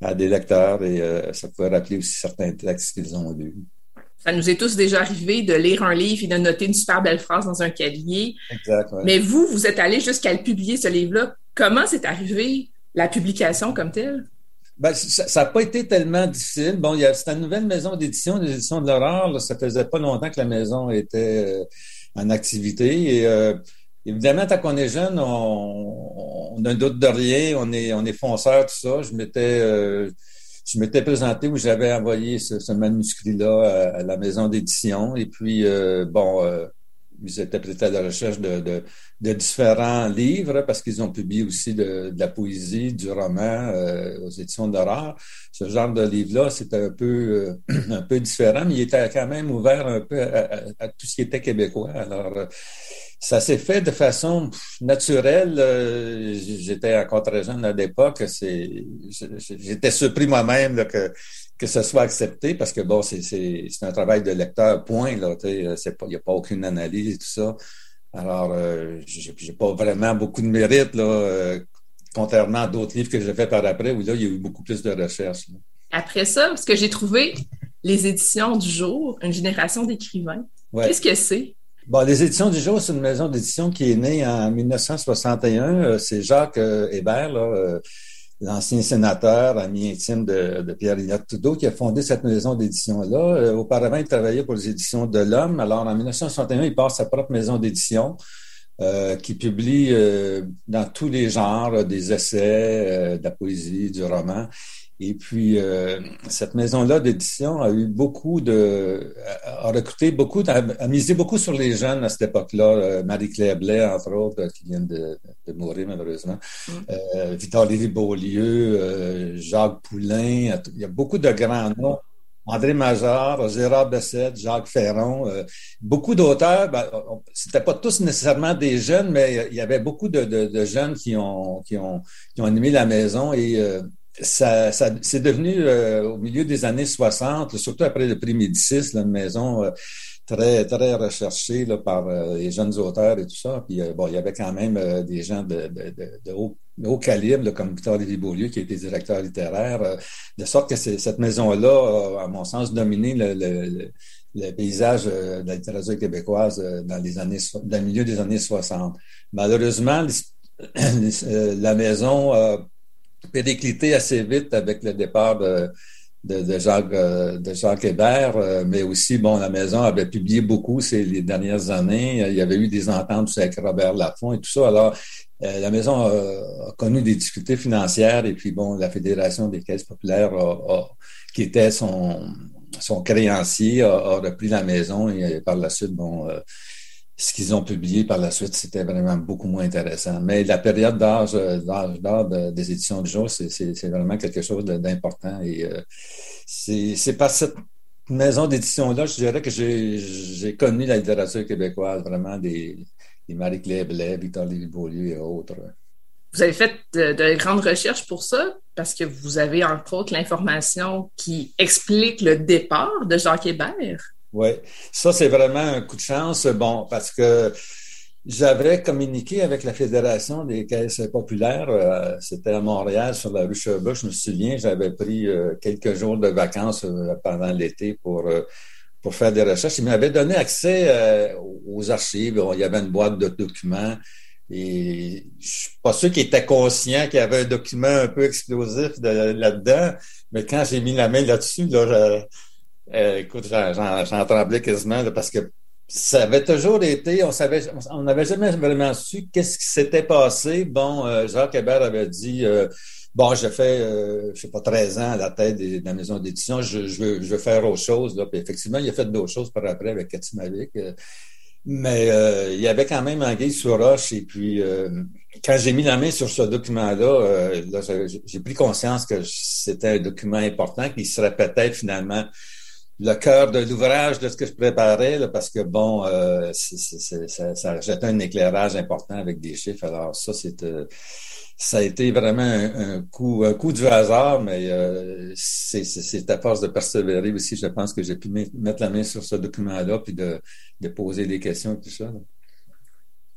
à, des lecteurs et euh, ça pouvait rappeler aussi certains textes qu'ils ont lus. Ça nous est tous déjà arrivé de lire un livre et de noter une super belle phrase dans un cahier. Exact. Mais vous, vous êtes allé jusqu'à le publier, ce livre-là. Comment c'est arrivé la publication comme telle? Ben, ça n'a pas été tellement difficile. Bon, c'est une nouvelle maison d'édition, l'édition de l'horreur. Ça faisait pas longtemps que la maison était euh, en activité. Et euh, évidemment, tant qu'on est jeune, on, on, a un doute de rien, on est, on est fonceur, tout ça. Je m'étais, euh, je m'étais présenté où j'avais envoyé ce, manuscrit-là à, la maison d'édition. Et puis, euh, bon, ils étaient peut-être à la recherche de, de, de différents livres parce qu'ils ont publié aussi de, de, la poésie, du roman aux éditions d'horreur. Ce genre de livre-là, c'était un peu un peu différent, mais il était quand même ouvert un peu à, à tout ce qui était québécois. Alors, ça s'est fait de façon naturelle. Euh, j'étais encore très jeune à l'époque. J'étais surpris moi-même que, que ce soit accepté parce que bon, c'est un travail de lecteur, point. Il n'y a pas aucune analyse et tout ça. Alors, euh, j'ai pas vraiment beaucoup de mérite, là, euh, contrairement à d'autres livres que j'ai fait par après, où là, il y a eu beaucoup plus de recherche. Après ça, ce que j'ai trouvé, les éditions du jour, une génération d'écrivains. Qu'est-ce que c'est? Bon, les éditions du jour, c'est une maison d'édition qui est née en 1961. Euh, c'est Jacques euh, Hébert, euh, l'ancien sénateur, ami intime de, de Pierre-Éliott Trudeau, qui a fondé cette maison d'édition-là. auparavant, il travaillait pour les éditions de l'Homme. Alors, en 1961, il part sa propre maison d'édition. qui publie dans tous les genres des essais, de la poésie, du roman. Et puis, euh, cette maison-là d'édition a eu beaucoup de, a recruté beaucoup, a, misé beaucoup sur les jeunes à cette époque-là. Euh, Marie-Claire Blais, entre autres, qui vient de, de mourir malheureusement. Mm. Euh, Victor Lévy-Beaulieu, euh, Jacques Poulain. Il y a beaucoup de grands noms. André Major, Gérard Bessette, Jacques Ferron, beaucoup d'auteurs. Ben, c'était pas tous nécessairement des jeunes, mais il y avait beaucoup de, de, de jeunes qui ont, qui ont, qui ont animé la maison et ça, ça c'est devenu euh, au milieu des années 60, surtout après le prix Médicis, là, une maison euh, très très recherchée là, par euh, les jeunes auteurs et tout ça. Puis bon, il y avait quand même des gens de, de, de, haut, haut, calibre, comme Victor Lévy-Beaulieu, qui était directeur littéraire, de sorte que cette maison-là, à mon sens, dominé le, le, le paysage de la littérature québécoise dans les années dans le milieu des années 60. Malheureusement, la maison périclité assez vite avec le départ de, de, Jacques, euh, Jacques Hébert, euh, mais aussi, bon, la maison avait publié beaucoup ces les dernières années. Il y avait eu des ententes avec Robert Laffont et tout ça. Alors, euh, la maison a, connu des difficultés financières et puis, bon, la Fédération des caisses populaires qui était son, son créancier a, repris la maison et par la suite, bon, ce qu'ils ont publié par la suite, c'était vraiment beaucoup moins intéressant. Mais la période d'âge d'âge des éditions du jour, c'est vraiment quelque chose d'important. Et c'est par cette maison d'édition-là, je dirais que j'ai connu la littérature québécoise, vraiment des, des Marie-Claire Blais, Victor Lévy-Beaulieu et autres. Vous avez fait de, grandes recherches pour ça parce que vous avez entre autres l'information qui explique le départ de Jacques Hébert? Oui, ça c'est vraiment un coup de chance. Bon, parce que j'avais communiqué avec la Fédération des caisses populaires. Euh, c'était à Montréal, sur la rue Sherbrooke. Je me souviens, j'avais pris euh, quelques jours de vacances euh, pendant l'été pour pour faire des recherches. Ils m'avaient donné accès aux archives. Il y avait une boîte de documents. Et je suis pas sûr qu'ils étaient conscients qu'il y avait un document un peu explosif là-dedans, mais quand j'ai mis la main là-dessus, là, euh, écoute, j'en tremblais quasiment parce que ça avait toujours été, on savait, on n'avait jamais vraiment su qu'est-ce qui s'était passé. Bon, euh, Jacques Hébert avait dit, euh, bon, j'ai fait, euh, je sais pas, 13 ans à la tête de la maison d'édition, je, veux, faire autre chose. Là. Puis effectivement, il a fait d'autres choses par après avec Cathy Mavic. Mais il y avait quand même Anguille sur roche. Et puis, quand j'ai mis la main sur ce document-là, euh, j'ai pris conscience que c'était un document important qui serait peut-être finalement le cœur de l'ouvrage de ce que je préparais, parce que, bon, ça, ça jetait un éclairage important avec des chiffres. Alors, ça, c'est ça a été vraiment un, coup, un coup du hasard, mais euh, c'est à force de persévérer aussi, je pense que j'ai pu mettre la main sur ce document-là puis de, de, poser des questions et tout ça.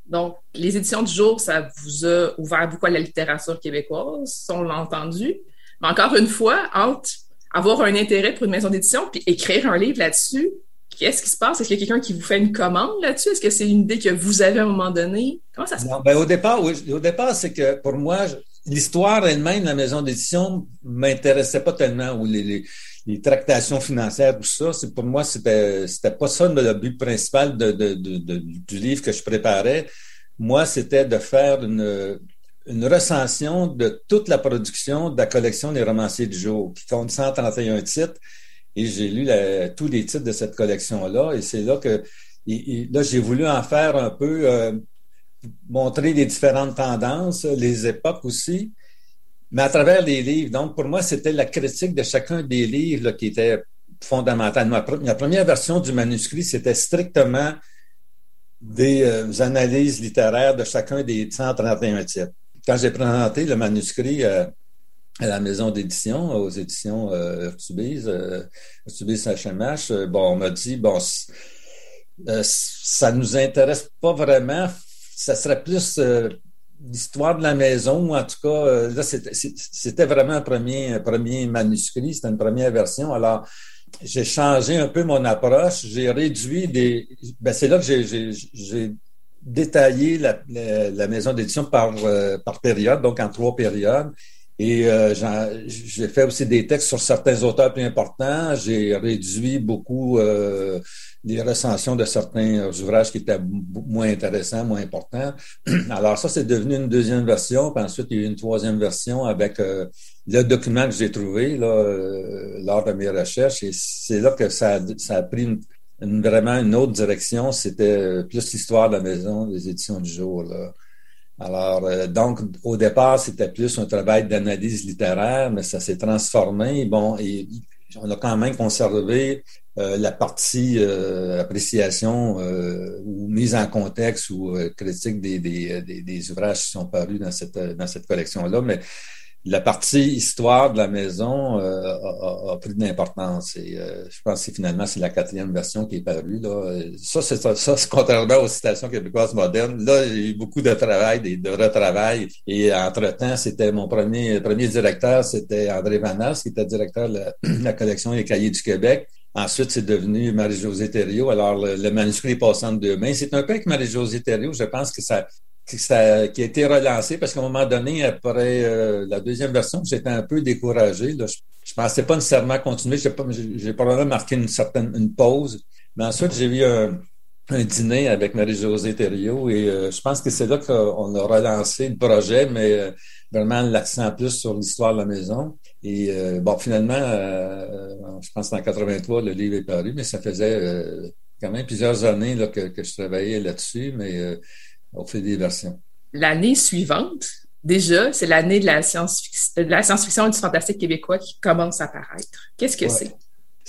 Donc, les éditions du jour, ça vous a ouvert beaucoup à la littérature québécoise, on l'a entendu. Mais encore une fois, entre avoir un intérêt pour une maison d'édition puis écrire un livre là-dessus, Qu'est-ce qui se passe? Est-ce qu'il y a quelqu'un qui vous fait une commande là-dessus? Est-ce que c'est une idée que vous avez à un moment donné? Comment ça se passe? Ben, au départ, oui. Au départ, c'est que pour moi, l'histoire elle-même, la maison d'édition, m'intéressait pas tellement, ou les, les, tractations financières, tout ça. C'est, pour moi, c'était, c'était pas ça le but principal de, de, de, du livre que je préparais. Moi, c'était de faire une, une recension de toute la production de la collection des romanciers du jour, qui compte 131 titres et j'ai lu tous les titres de cette collection-là. Et c'est là que là, j'ai voulu en faire un peu, euh, montrer les différentes tendances, les époques aussi, mais à travers les livres. Donc, pour moi, c'était la critique de chacun des livres qui était fondamentale. La première version du manuscrit, c'était strictement des euh, analyses littéraires de chacun des 131 titres. Quand j'ai présenté le manuscrit euh, à la maison d'édition, aux éditions euh, Urtubise, euh, HMH, euh, bon, on m'a dit, bon, euh, ça nous intéresse pas vraiment, ça serait plus l'histoire de la maison, ou en tout cas, là, c'était vraiment un premier, un premier manuscrit, c'était une première version. Alors, j'ai changé un peu mon approche, j'ai réduit des... Ben, c'est là que j'ai détaillé la, la, la maison d'édition par, par période, donc en trois périodes. Et euh, j'ai fait aussi des textes sur certains auteurs plus importants. J'ai réduit beaucoup euh, les recensions de certains ouvrages qui étaient moins intéressants, moins importants. Alors ça, c'est devenu une deuxième version. Puis ensuite, il y a eu une troisième version avec euh, le document que j'ai trouvé là, euh, lors de mes recherches. Et c'est là que ça, ça a pris une, vraiment une autre direction. C'était plus l'histoire de la maison des éditions du jour. Là. Alors, euh, donc, au départ, c'était plus un travail d'analyse littéraire, mais ça s'est transformé. Bon, et on a quand même conservé euh, la partie euh, appréciation ou mise en contexte ou critique des, des, des, ouvrages qui sont parus dans cette, dans cette collection-là, mais la partie histoire de la maison euh, a, pris de l'importance. Et euh, je pense que finalement, c'est la quatrième version qui est parue. Là. Ça, c'est ça, c'est contrairement aux citations québécoises modernes. Là, il y a eu beaucoup de travail, de, retravail. Et entre-temps, c'était mon premier, premier directeur, c'était André Vanas, qui était directeur de la, collection Les Cahiers du Québec. Ensuite, c'est devenu Marie-Josée Thériault. Alors, le, manuscrit est passé entre deux mains. C'est un peu avec Marie-Josée Thériault, je pense que ça, qui a été relancé parce qu'à un moment donné, après euh, la deuxième version, j'étais un peu découragé. Je, je pensais pas nécessairement continuer. J'ai probablement marqué une certaine une pause. Mais ensuite, j'ai eu un, dîner avec Marie-Josée Thériault et euh, je pense que c'est là qu'on a relancé le projet, mais euh, vraiment l'accent plus sur l'histoire de la maison. Et bon, finalement, je pense qu'en 83, le livre est paru, mais ça faisait quand même plusieurs années que, que, je travaillais là-dessus, mais on fait des versions. L'année suivante, déjà, c'est l'année de la science-fiction et du fantastique québécois qui commence à apparaître. Qu'est-ce que c'est?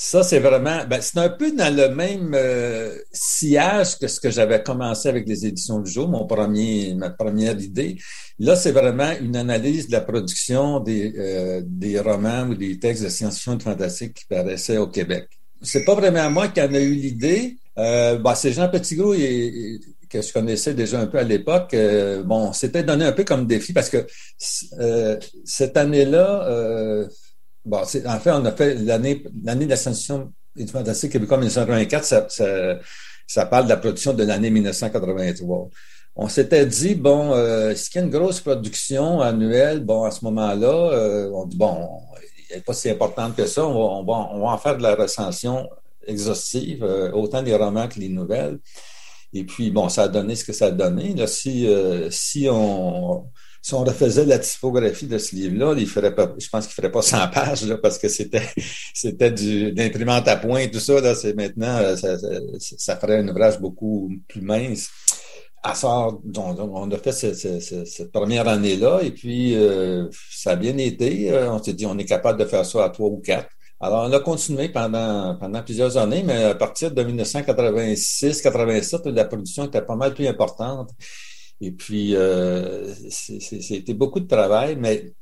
Ça, c'est vraiment, ben, c'est un peu dans le même euh, sillage que ce que j'avais commencé avec les éditions du jour, mon premier, ma première idée. Là, c'est vraiment une analyse de la production des, euh, des romans ou des textes de science-fiction et de fantastique qui paraissaient au Québec. C'est pas vraiment moi qui en ai eu l'idée. Euh, ben, c'est Jean Petitgros et, que je connaissais déjà un peu à l'époque. Euh, bon, c'était donné un peu comme défi parce que euh, cette année-là, euh, bon, en fait, on a fait l'année l'année de l'ascension du fantastique québécois 1984, ça, ça, ça, parle de la production de l'année 1983. On s'était dit, bon, euh, est-ce qu'il y a une grosse production annuelle? Bon, à ce moment-là, on dit, bon, elle n'est pas si importante que ça, on va, on va, en faire de la recension exhaustive, autant des romans que les nouvelles. Et puis, bon, ça a donné ce que ça a donné. Là, si, euh, si, on, si on refaisait la typographie de ce livre-là, il ferait pas, je pense qu'il ferait pas 100 pages, là, parce que c'était, c'était d'imprimante à point, tout ça, là, c'est maintenant, euh, ça, ça, ferait un ouvrage beaucoup plus mince. À sort, on, a fait cette, première année-là, et puis euh, ça a bien été. On s'est dit, on est capable de faire ça à trois ou quatre. Alors, on a continué pendant, pendant plusieurs années, mais à partir de 1986-87, la production était pas mal plus importante. Et puis, euh, c'était beaucoup de travail, mais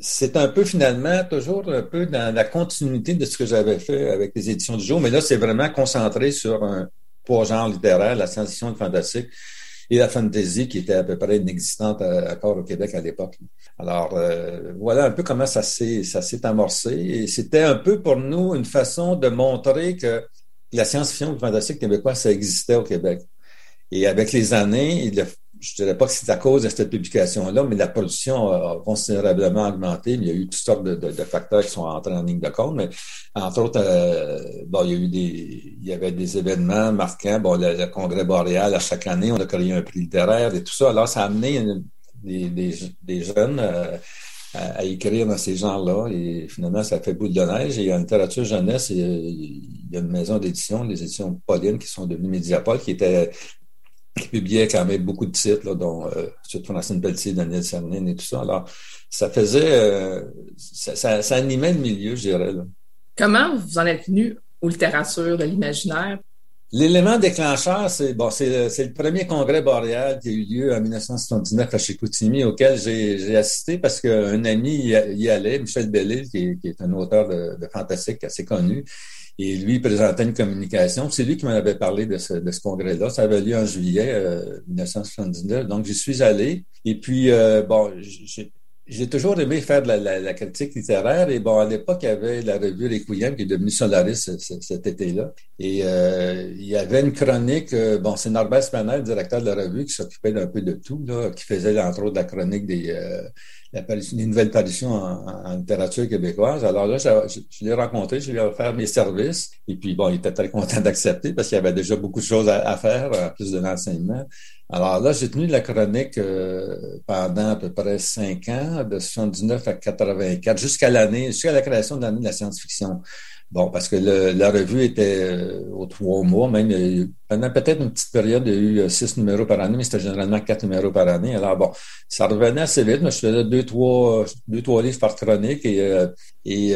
c'est un peu finalement toujours un peu dans la continuité de ce que j'avais fait avec les éditions du jour, mais là, c'est vraiment concentré sur un trois genres littéraires, la science-fiction, fantastique et la fantasy qui était à peu près inexistante encore au Québec à l'époque. Alors euh, voilà un peu comment ça s'est ça s'est amorcé et c'était un peu pour nous une façon de montrer que la science-fiction fantastique québécoise ça existait au Québec. Et avec les années, a je ne dirais pas que c'est à cause de cette publication-là, mais la production a considérablement augmenté. Il y a eu toutes sortes de, facteurs qui sont entrés en ligne de compte, mais entre autres, euh, bon, il y avait des événements marquants. Bon, le, congrès boréal à chaque année, on a créé un prix littéraire et tout ça. Alors, ça a amené des, jeunes euh, à, écrire dans ces genres-là. Et finalement, ça fait boule de neige. Et en littérature jeunesse, il y a une maison d'édition, les éditions Pauline, qui sont devenues Mediapol, qui était qui publiait quand même beaucoup de titres, dont euh, Francine Pelletier, Daniel Cernin et tout ça. Alors, ça faisait, euh, ça, ça, animait le milieu, je dirais. Comment vous en êtes venu aux littératures de l'imaginaire? L'élément déclencheur, c'est bon, c'est le, premier congrès boréal qui a eu lieu en 1979 à Chicoutimi, auquel j'ai assisté parce qu'un ami y, allait, Michel Bellil, qui est, un auteur de, de fantastique assez connu. Et lui présentait une communication. C'est lui qui m'en avait parlé de ce, congrès-là. Ça avait lieu en juillet 1979. Euh, Donc, j'y suis allé. Et puis, euh, bon, j'ai toujours aimé faire de la, critique littéraire. Et bon, à l'époque, il y avait la revue Requiem qui est devenue Solaris cet été-là. Et euh, il y avait une chronique, bon, c'est Norbert Spanel, directeur de la revue, qui s'occupait d'un peu de tout, là, qui faisait entre autres la chronique des une nouvelle parution en, littérature québécoise. Alors là, je, l'ai rencontré, je lui ai offert mes services. Et puis, bon, il était très content d'accepter parce qu'il y avait déjà beaucoup de choses à, faire, en plus de l'enseignement. Alors là, j'ai tenu la chronique euh, pendant à peu près cinq ans, de 79 à 84, jusqu'à l'année, jusqu'à la création de l'année de la science-fiction. Bon, parce que la revue était euh, aux trois mois, même pendant peut-être une petite période, il y a eu euh, six numéros par année, mais c'était généralement quatre numéros par année. Alors bon, ça revenait assez vite, mais je faisais deux, trois, deux, trois livres par chronique. Et, euh, et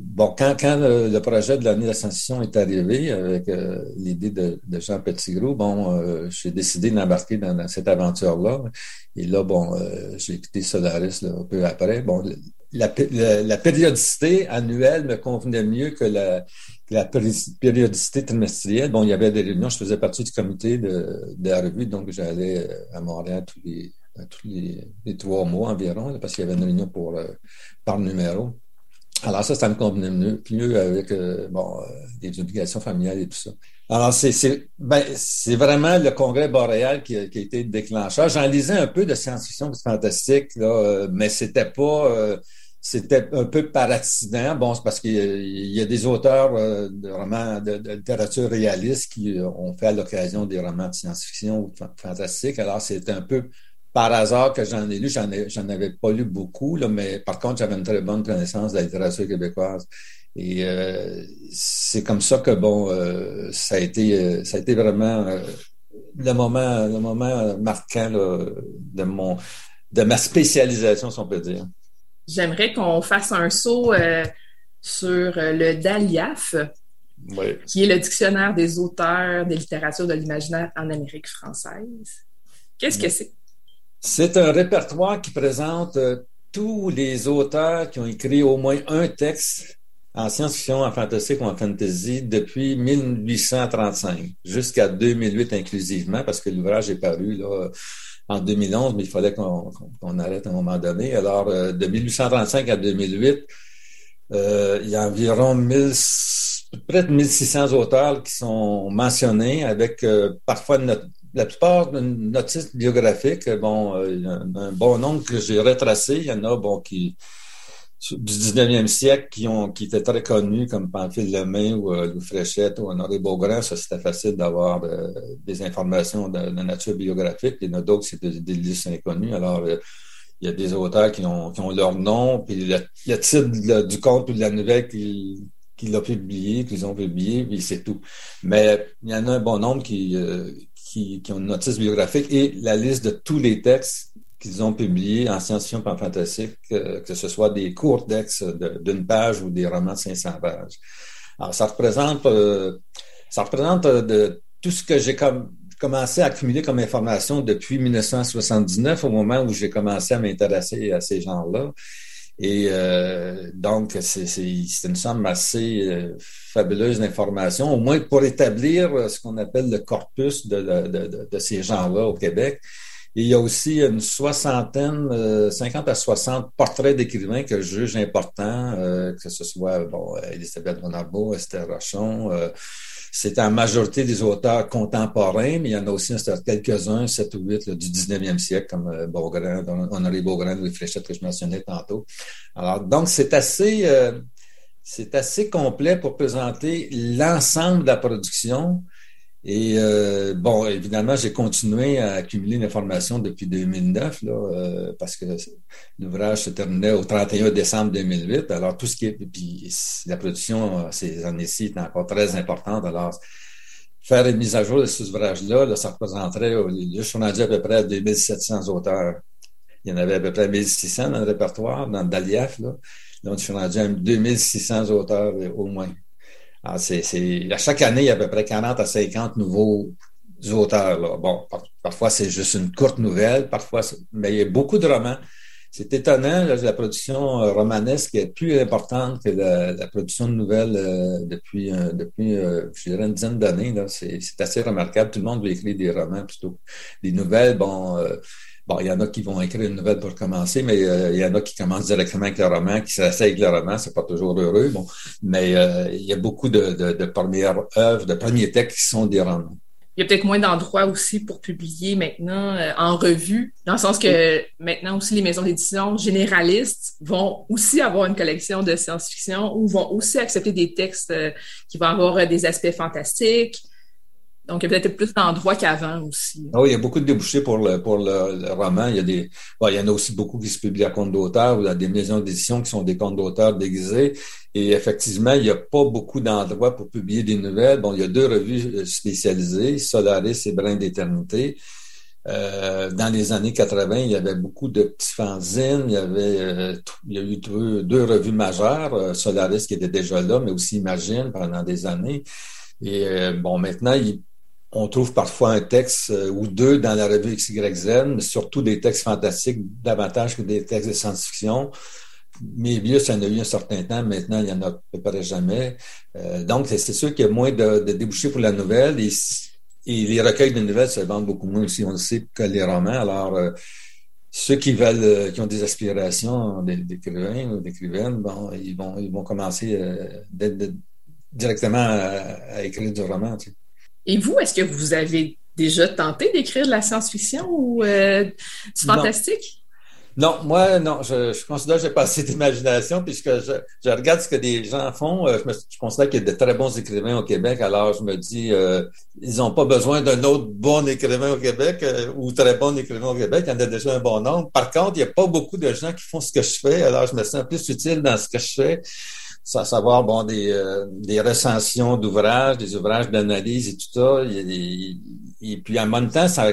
bon, quand, quand le, projet de l'année d'ascension est arrivé avec l'idée de, de, Jean Petitgros, bon, j'ai décidé d'embarquer dans, cette aventure-là. Et là, bon, j'ai quitté Solaris là, un peu après. Bon, la, périodicité annuelle me convenait mieux que la, périodicité trimestrielle. Bon, il y avait des réunions, je faisais partie du comité de, la revue, donc j'allais euh, à Montréal tous les, tous les, trois mois environ, parce qu'il y avait une réunion pour, euh, par numéro. Alors ça, ça me convenait mieux, mieux avec euh, bon, les obligations familiales et tout ça. Alors, c'est ben, vraiment le congrès boréal qui a, qui a été déclencheur. J'en lisais un peu de science-fiction fantastique, là, mais c'était pas c'était un peu par accident. Bon, c'est parce qu'il y, a des auteurs euh, de romans de, littérature réaliste qui euh, ont fait à l'occasion des romans de science-fiction ou fantastique. Alors, c'était un peu par hasard que j'en ai lu. J'en, avais pas lu beaucoup, là, mais par contre, j'avais une très bonne connaissance de la littérature québécoise. Et euh, c'est comme ça que bon, ça a été, ça a été vraiment le moment, le moment marquant de mon, de ma spécialisation, si on peut dire. J'aimerais qu'on fasse un saut sur le DALIAF, qui est le dictionnaire des auteurs des littératures de l'imaginaire en Amérique française. Qu'est-ce que c'est? C'est un répertoire qui présente tous les auteurs qui ont écrit au moins un texte en science-fiction, en fantastique ou en fantasy depuis 1835 jusqu'à 2008 inclusivement, parce que l'ouvrage est paru là, en 2011, mais il fallait qu'on arrête à un moment donné. Alors, euh, de 1835 à 2008, euh, il y a environ 1000, près de 1600 auteurs qui sont mentionnés avec euh, parfois la plupart de notices biographiques. Bon, il y a un bon nombre que j'ai retracé. Il y en a bon qui du 19e siècle qui ont qui étaient très connus comme Pamphile Lemay ou euh, Louis Fréchette ou Honoré Beaugrand, ça c'était facile d'avoir euh, des informations de, nature biographique. Il y en a d'autres c'était des, listes inconnues. Alors euh, il y a des auteurs qui ont, ont leur nom, puis le, titre du conte ou de la nouvelle qui, qui l'a publié, qu'ils ont publié, puis c'est tout. Mais il y en a un bon nombre qui, qui, qui ont une notice biographique et la liste de tous les textes qu'ils ont publié en science-fiction et en fantastique, euh, que ce soit des courts textes d'une page ou des romans de 500 pages. Alors, ça représente, euh, ça représente euh, de tout ce que j'ai comme, commencé à accumuler comme information depuis 1979, au moment où j'ai commencé à m'intéresser à ces gens-là. Et donc, c'est une somme assez fabuleuse d'informations, au moins pour établir ce qu'on appelle le corpus de, de, de ces gens-là au Québec il y a aussi une soixantaine, 50 euh, à 60 portraits d'écrivains que je juge importants, euh, que ce soit bon, Elisabeth Bonarbo, Esther Rochon. Euh, c'est en majorité des auteurs contemporains, mais il y en a aussi quelques-uns, 7 ou 8 du 19e siècle, comme euh, Beaugrand, Honoré Beaugrand, Louis Fréchette que je mentionnais tantôt. Alors, donc, c'est assez, c'est assez complet pour présenter l'ensemble de la production. Et euh, bon, évidemment, j'ai continué à accumuler l'information depuis 2009, là, euh, parce que l'ouvrage se terminait au 31 décembre 2008. Alors, tout ce qui est... Puis la production ces années-ci est encore très importante. Alors, faire une mise à jour de cet ouvrage-là, là, ça représenterait... je suis rendu à peu près à 2700 auteurs. Il y en avait à peu près 1600 dans le répertoire, dans le DALIAF. Là. Donc, je suis rendu à 2600 auteurs au moins. Ah, à chaque année, il y a à peu près 40 à 50 nouveaux auteurs. Bon, parfois, c'est juste une courte nouvelle, parfois, mais il y a beaucoup de romans. C'est étonnant, la production euh, romanesque est plus importante que la, production de nouvelles euh, depuis, euh, depuis je dirais, une dizaine d'années. C'est, assez remarquable. Tout le monde veut écrire des romans plutôt. Des nouvelles, bon, Il y en a qui vont écrire une nouvelle pour commencer, mais euh, il y en a qui commencent directement avec le roman, qui s'essayent avec le roman, c'est pas toujours heureux, bon. Mais euh, il y a beaucoup de, de, premières œuvres, de premiers textes qui sont des romans. Il y a peut-être moins d'endroits aussi pour publier maintenant euh, en revue, dans le sens que maintenant aussi les maisons d'édition généralistes vont aussi avoir une collection de science-fiction ou vont aussi accepter des textes qui vont avoir des aspects fantastiques, donc, il y a peut-être plus d'endroits qu'avant aussi. Ah oui, il y a beaucoup de débouchés pour le, pour le, roman. Il y, a des, il y en a aussi beaucoup qui se publient à compte d'auteur ou a des maisons d'édition qui sont des comptes d'auteur déguisés. Et effectivement, il n'y a pas beaucoup d'endroits pour publier des nouvelles. Bon, il y a deux revues euh, spécialisées, Solaris et Brin d'éternité. Euh, dans les années 80, il y avait beaucoup de petits fanzines. Il y avait, euh, il y a eu deux, revues majeures, Solaris qui était déjà là, mais aussi Imagine pendant des années. Et bon, maintenant, il, on trouve parfois un texte euh, ou deux dans la revue XYZ, mais surtout des textes fantastiques davantage que des textes de science-fiction. Mais bien, ça en a eu un certain temps. Maintenant, il y en a à peu près jamais. Euh, donc, c'est sûr qu'il y a moins de, débouchés pour la nouvelle. Et, les recueils de nouvelles se vendent beaucoup moins aussi, on le sait, que les romans. Alors, euh, ceux qui veulent, qui ont des aspirations d'écrivains ou d'écrivaines, bon, ils vont, ils commencer directement à, écrire du roman. Et vous, est-ce que vous avez déjà tenté d'écrire de la science-fiction ou euh, du fantastique? Non, moi, non, je, je considère que j'ai pas assez d'imagination puisque je, je, regarde ce que des gens font. Euh, je, me, je considère qu'il y a de très bons écrivains au Québec. Alors, je me dis, euh, ils n'ont pas besoin d'un autre bon écrivain au Québec euh, ou très bon écrivain au Québec. Il y en a déjà un bon nombre. Par contre, il n'y a pas beaucoup de gens qui font ce que je fais. Alors, je me sens plus utile dans ce que je fais à savoir bon des, euh, des recensions d'ouvrages, des ouvrages d'analyse et tout ça. Et, puis en même temps, ça,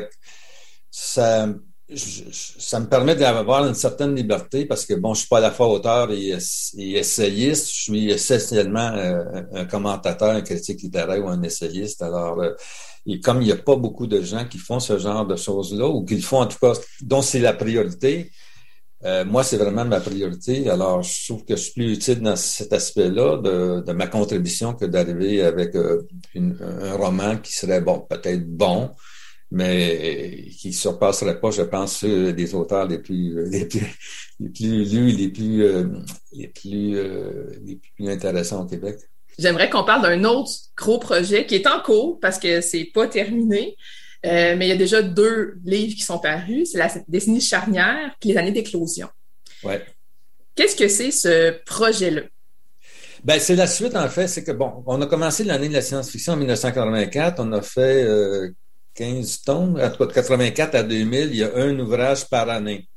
ça, ça me permet d'avoir une certaine liberté parce que bon, je suis pas à la fois auteur et, essayiste, je suis essentiellement euh, un commentateur, un critique littéraire ou un essayiste. Alors, euh, et comme il n'y a pas beaucoup de gens qui font ce genre de choses-là, ou qui le font en tout cas, dont c'est la priorité, euh, moi, c'est vraiment ma priorité. Alors, je trouve que je suis plus utile dans cet aspect-là de, ma contribution que d'arriver avec euh, un roman qui serait, bon, peut-être bon, mais qui ne surpasserait pas, je pense, ceux des auteurs les plus, les plus, les plus lus, les plus, euh, les plus, les plus intéressants au Québec. J'aimerais qu'on parle d'un autre gros projet qui est en cours parce que c'est pas terminé. Euh, mais il y a déjà deux livres qui sont parus. C'est la décennie charnière et les années d'éclosion. Ouais. Qu'est-ce que c'est ce projet-là? Ben, c'est la suite, en fait. C'est que, bon, on a commencé l'année de la science-fiction en 1984. On a fait euh, 15 tomes. En tout cas, de 84 à 2000, il y a un ouvrage par année.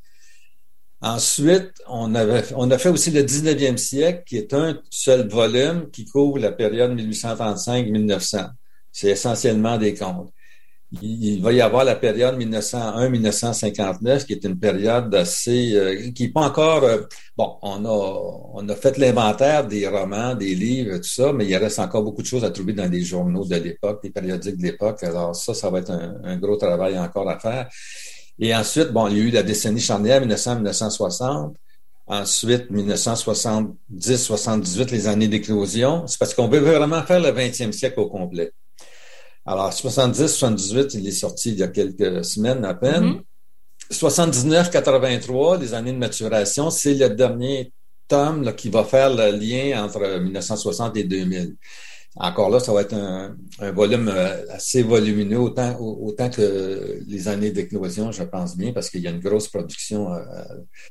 Ensuite, on, avait, on a fait aussi le 19e siècle, qui est un seul volume qui couvre la période 1835-1900. C'est essentiellement des contes il va y avoir la période 1901-1959, qui est une période assez, euh, qui n'est pas encore, euh, bon, on a, on a fait l'inventaire des romans, des livres, tout ça, mais il reste encore beaucoup de choses à trouver dans les journaux de l'époque, les périodiques de l'époque. Alors ça, ça va être un, gros travail encore à faire. Et ensuite, bon, il y a eu la décennie charnière 1900-1960. Ensuite, 1970-78, les années d'éclosion. C'est parce qu'on veut vraiment faire le 20e siècle au complet. Alors, 70-78, il est sorti il y a quelques semaines à peine. 79-83, mm-hmm. les années de maturation, c'est le dernier tome qui va faire le lien entre 1960 et 2000. Encore là, ça va être un, volume euh, assez volumineux, autant, autant que les années d'éclosion, je pense bien, parce qu'il y a une grosse production. Euh,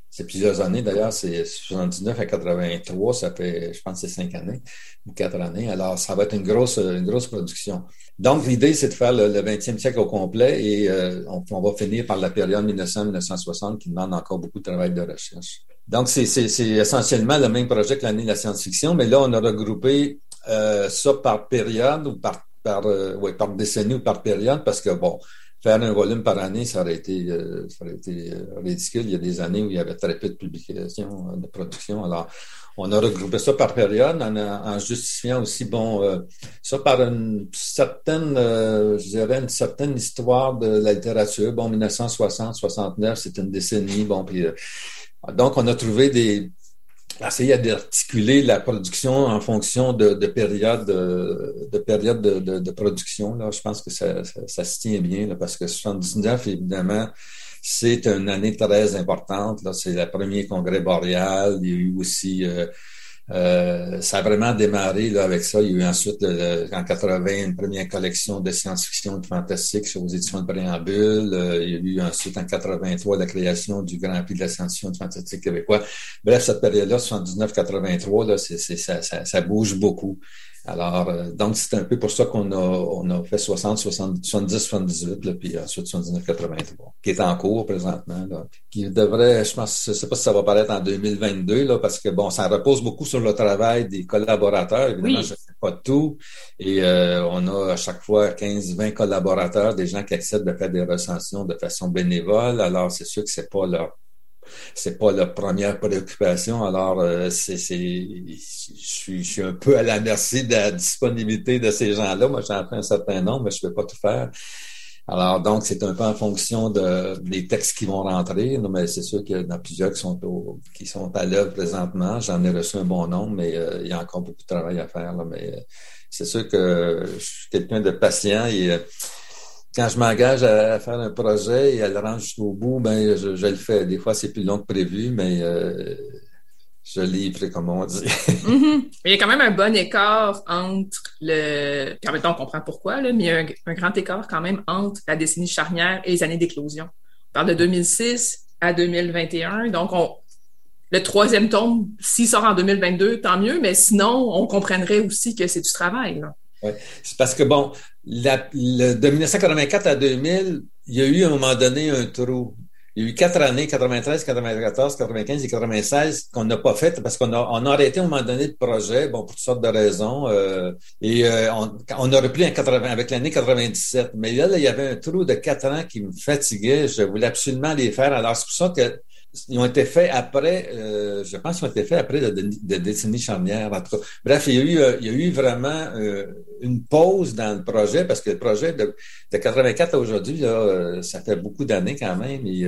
c'est plusieurs années, d'ailleurs, c'est 79 à 83, ça fait, je pense, c'est cinq années ou quatre années. Alors, ça va être une grosse, une grosse production. Donc, l'idée, c'est de faire le, 20e siècle au complet et euh, on, on, va finir par la période 1900-1960 qui demande encore beaucoup de travail de recherche. Donc, c'est essentiellement le même projet que l'année de la science-fiction, mais là, on a regroupé euh, ça par période ou par, par, euh, ouais, par décennie ou par période, parce que bon, faire un volume par année, ça aurait été, euh, ça aurait été ridicule. Il y a des années où il y avait très peu de publications, de production. Alors, on a regroupé ça par période en, en justifiant aussi, bon, ça par une certaine, je dirais, une certaine histoire de la littérature. Bon, 1960-69, c'est une décennie. Bon, puis donc, on a trouvé des, essayer d'articuler la production en fonction de, de périodes de, période de, production. Là, je pense que ça, ça, se tient bien parce que 79, évidemment, c'est une année très importante. C'est le premier congrès boréal. Il y a eu aussi euh, euh, ça a vraiment démarré là, avec ça. Il y a eu ensuite, en 80, une première collection de science-fiction et de fantastique sur les éditions de préambule. Euh, il y a eu ensuite, en 83, la création du Grand Prix de la science-fiction et fantastique québécois. Bref, cette période-là, 79-83, là, c'est, ça, ça, ça, bouge beaucoup. Alors, euh, donc, c'est un peu pour ça qu'on a, on a fait 60, 70, 78, là, puis ensuite 79, 83, qui est en cours présentement, là, qui devrait, je pense, je sais pas si ça va paraître en 2022, là, parce que, bon, ça repose beaucoup sur le travail des collaborateurs. Évidemment, je ne sais pas tout. Et euh, on a à chaque fois 15, 20 collaborateurs, des gens qui acceptent de faire des recensions de façon bénévole. Alors, c'est sûr que c'est pas leur c'est pas la première préoccupation. Alors, euh, c'est, je, suis, un peu à la merci de la disponibilité de ces gens-là. Moi, j'en fais un certain nombre, mais je ne peux pas tout faire. Alors, donc, c'est un peu en fonction de, des textes qui vont rentrer. mais c'est sûr qu'il y en a plusieurs qui sont, qui sont à l'œuvre présentement. J'en ai reçu un bon nombre, mais euh, il y a encore beaucoup de travail à faire. Là, mais euh, c'est sûr que je suis quelqu'un de patient et quand je m'engage à, faire un projet et à le rendre jusqu'au bout, ben je, le fais. Des fois, c'est plus long que prévu, mais euh, je livre, comme on dit. Mm-hmm. Il y a quand même un bon écart entre le. Puis en même temps, on comprend pourquoi, là, mais il y a un, grand écart quand même entre la décennie charnière et les années d'éclosion. On parle de 2006 à 2021. Donc, on, le troisième tome, s'il sort en 2022, tant mieux, mais sinon, on comprendrait aussi que c'est du travail. Oui, c'est parce que, bon, de 1984 à 2000, il y a eu à un moment donné un trou. Il y a eu quatre années, 93, 94, 95 et 96, qu'on n'a pas fait parce qu'on a, on a arrêté à un moment donné le projet, bon, pour toutes sortes de raisons. Euh, et euh, on, on, a repris en 80, avec l'année 97. Mais là, là, il y avait un trou de quatre ans qui me fatiguait. Je voulais absolument les faire. Alors, c'est pour ça que ils ont été faits après, euh, je pense qu'ils ont été faits après la, de, décennie charnière. Bref, il y a eu, euh, il y a eu vraiment euh, une pause dans le projet parce que le projet de, de 84 à aujourd'hui, ça fait beaucoup d'années quand même. Et,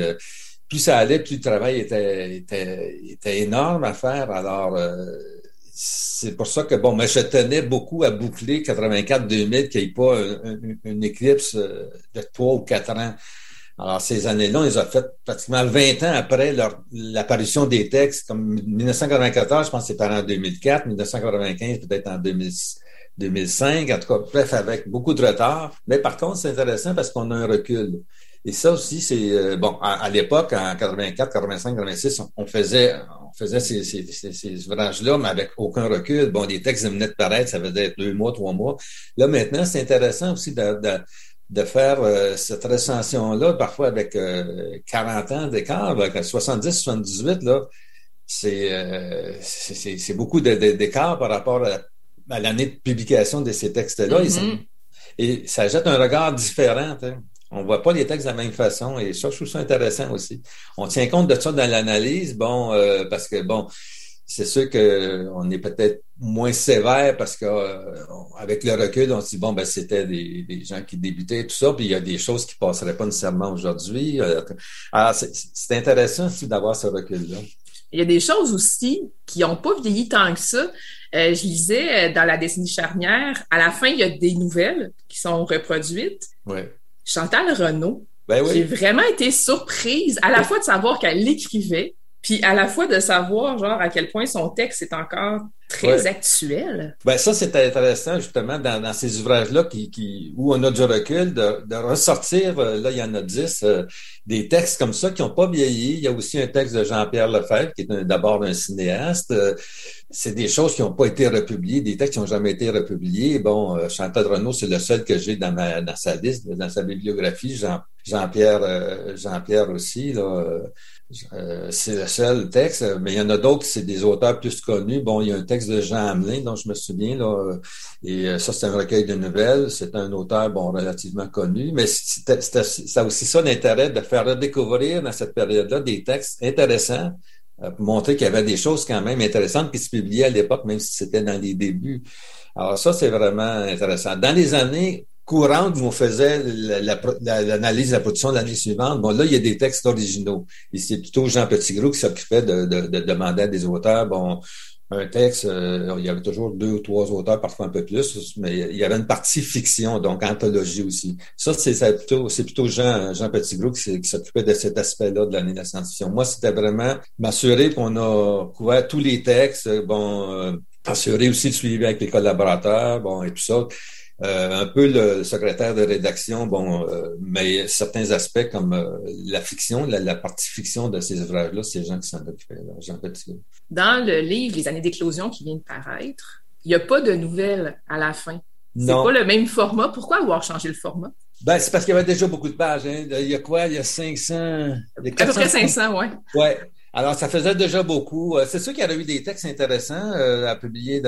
plus ça allait, plus le travail était, était, énorme à faire. Alors, c'est pour ça que, bon, mais je tenais beaucoup à boucler 84-2000, qu'il n'y ait pas une éclipse de trois ou quatre ans. Alors, ces années-là, on les a faites pratiquement 20 ans après l'apparition des textes, comme 1994, je pense que c'était en 2004, 1995 peut-être en 2005, en tout cas, bref, avec beaucoup de retard. Mais par contre, c'est intéressant parce qu'on a un recul. Et ça aussi, c'est euh, bon. À, l'époque, en 84, 85, 86, on, faisait, on faisait ces, ces, ces, ouvrages-là, mais avec aucun recul. Bon, des textes venaient de paraître, ça faisait deux mois, trois mois. Là, maintenant, c'est intéressant aussi de, de de faire euh, cette recension-là, parfois avec 40 euh, ans d'écart, avec 70, 78, là, euh, c'est, c'est, beaucoup d'écart par rapport à, l'année de publication de ces textes-là. Mm-hmm. et, ça jette un regard différent. On ne voit pas les textes de la même façon et ça, je trouve ça intéressant aussi. On tient compte de ça dans l'analyse, bon, parce que, bon, c'est sûr qu'on est peut-être moins sévère parce qu'avec euh, le recul, on se dit, bon, ben, c'était des, gens qui débutaient, tout ça, puis il y a des choses qui passeraient pas nécessairement aujourd'hui. Euh, alors, c'est intéressant aussi d'avoir ce recul-là. Il y a des choses aussi qui n'ont pas vieilli tant que ça. Euh, je lisais dans la décennie charnière, à la fin, il y a des nouvelles qui sont reproduites. Ouais. Chantal Renault, ben j'ai vraiment été surprise à la fois de savoir qu'elle l'écrivait, puis à la fois de savoir, genre, à quel point son texte est encore très actuel. Ben ça, c'est intéressant, justement, dans, dans ces ouvrages-là qui, qui, où on a du recul, de, de ressortir, euh, là, il y en a dix, euh, des textes comme ça qui n'ont pas vieilli. Il y a aussi un texte de Jean-Pierre Lefebvre, qui est d'abord un cinéaste. Euh, c'est des choses qui n'ont pas été republiées, des textes qui n'ont jamais été republiés. Bon, Chantal Renault, c'est le seul que j'ai dans, ma, dans sa liste, dans sa bibliographie. Jean, Jean-Pierre Jean-Pierre aussi, là, euh, c'est le seul texte, mais il y en a d'autres, c'est des auteurs plus connus. Bon, il y a un texte de Jean Hamelin, dont je me souviens, là, et euh, ça, c'est un recueil de nouvelles. C'est un auteur, bon, relativement connu, mais ça a aussi ça d'intérêt de faire redécouvrir dans cette période-là des textes intéressants, euh, pour montrer qu'il y avait des choses quand même intéressantes qui se publiaient à l'époque, même si c'était dans les débuts. Alors ça, c'est vraiment intéressant. Dans les années courante où on faisait l'analyse de la production de l'année suivante. Bon, là, il y a des textes originaux. Et c'est plutôt Jean Petitgrou qui s'occupait de, de, demander à des auteurs, bon, un texte, euh, il y avait toujours deux ou trois auteurs, parfois un peu plus, mais il y avait une partie fiction, donc anthologie aussi. Ça, c'est plutôt, plutôt Jean, Jean Petitgrou qui, s'occupait de cet aspect-là de l'année de la science-fiction. Moi, c'était vraiment m'assurer qu'on a couvert tous les textes, bon, euh, assurer aussi le suivi avec les collaborateurs, bon, et tout ça. Euh, un peu le secrétaire de rédaction, bon, euh, mais certains aspects comme euh, la fiction, la, partie fiction de ces ouvrages-là, c'est gens qui s'en occupaient, Jean Petit. Dans le livre Les années d'éclosion qui vient de paraître, il n'y a pas de nouvelles à la fin. C'est pas le même format. Pourquoi avoir changé le format? Ben, c'est parce qu'il y avait déjà beaucoup de pages. Hein. Il y a quoi? Il y a 500... à peu près 500, oui. Oui. Alors, ça faisait déjà beaucoup. Euh, c'est sûr qu'il y aurait eu des textes intéressants euh, à publier.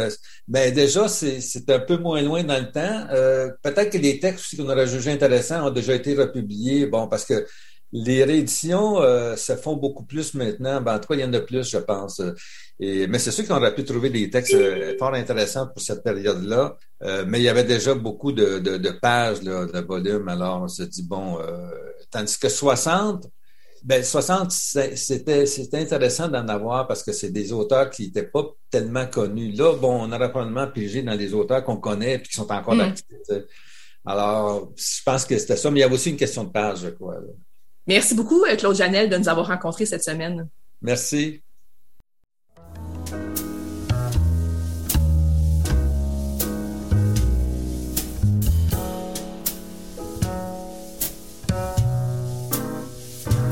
Mais déjà, c'est un peu moins loin dans le temps. Euh, peut-être que les textes qu'on aurait jugés intéressants ont déjà été republiés. Bon, parce que les rééditions se font beaucoup plus maintenant. Ben, en tout cas, il y en a plus, je pense. Mais c'est sûr qu'on aurait pu trouver des textes fort intéressants pour cette période-là. mais il y avait déjà beaucoup de, pages, là, de volumes. Alors, on se dit, bon, tandis que 60, ben, 60, c'était, c'était intéressant d'en avoir parce que c'est des auteurs qui n'étaient pas tellement connus. Là, bon, on aurait probablement pigé dans des auteurs qu'on connaît et qui sont encore mm. actifs. Alors, je pense que c'était ça, mais il y avait aussi une question de page, je crois. Merci beaucoup, euh, Claude Janel, de nous avoir rencontrés cette semaine. Merci.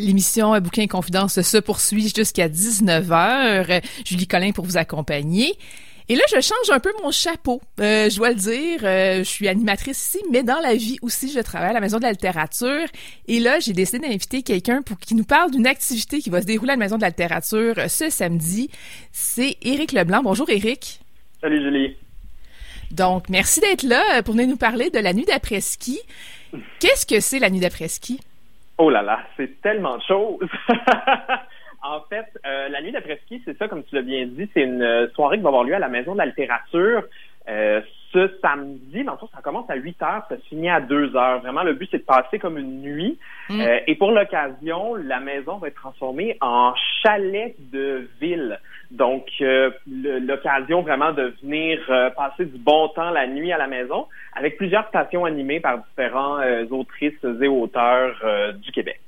L'émission Bouquin et Confidence se poursuit jusqu'à 19h. Julie Collin pour vous accompagner. Et là, je change un peu mon chapeau. Euh, je dois le dire, euh, je suis animatrice ici, mais dans la vie aussi, je travaille à la Maison de la littérature. Et là, j'ai décidé d'inviter quelqu'un pour qui nous parle d'une activité qui va se dérouler à la Maison de la littérature ce samedi. C'est Éric Leblanc. Bonjour Éric. Salut Julie. Donc, merci d'être là pour venir nous parler de la nuit d'après-ski. Qu'est-ce que c'est la nuit d'après-ski? Oh là là, c'est tellement de choses. en fait, euh, la nuit d'après-ski, c'est ça, comme tu l'as bien dit, c'est une euh, soirée qui va avoir lieu à la Maison de la littérature euh, ce samedi. Dans ça commence à 8 heures, ça se finit à 2 heures. Vraiment, le but, c'est de passer comme une nuit. Mm. et pour l'occasion, la maison va être transformée en chalet de ville. Donc, l'occasion vraiment de venir passer du bon temps la nuit à la maison avec plusieurs stations animées par différents euh, autrices et auteurs euh, du Québec.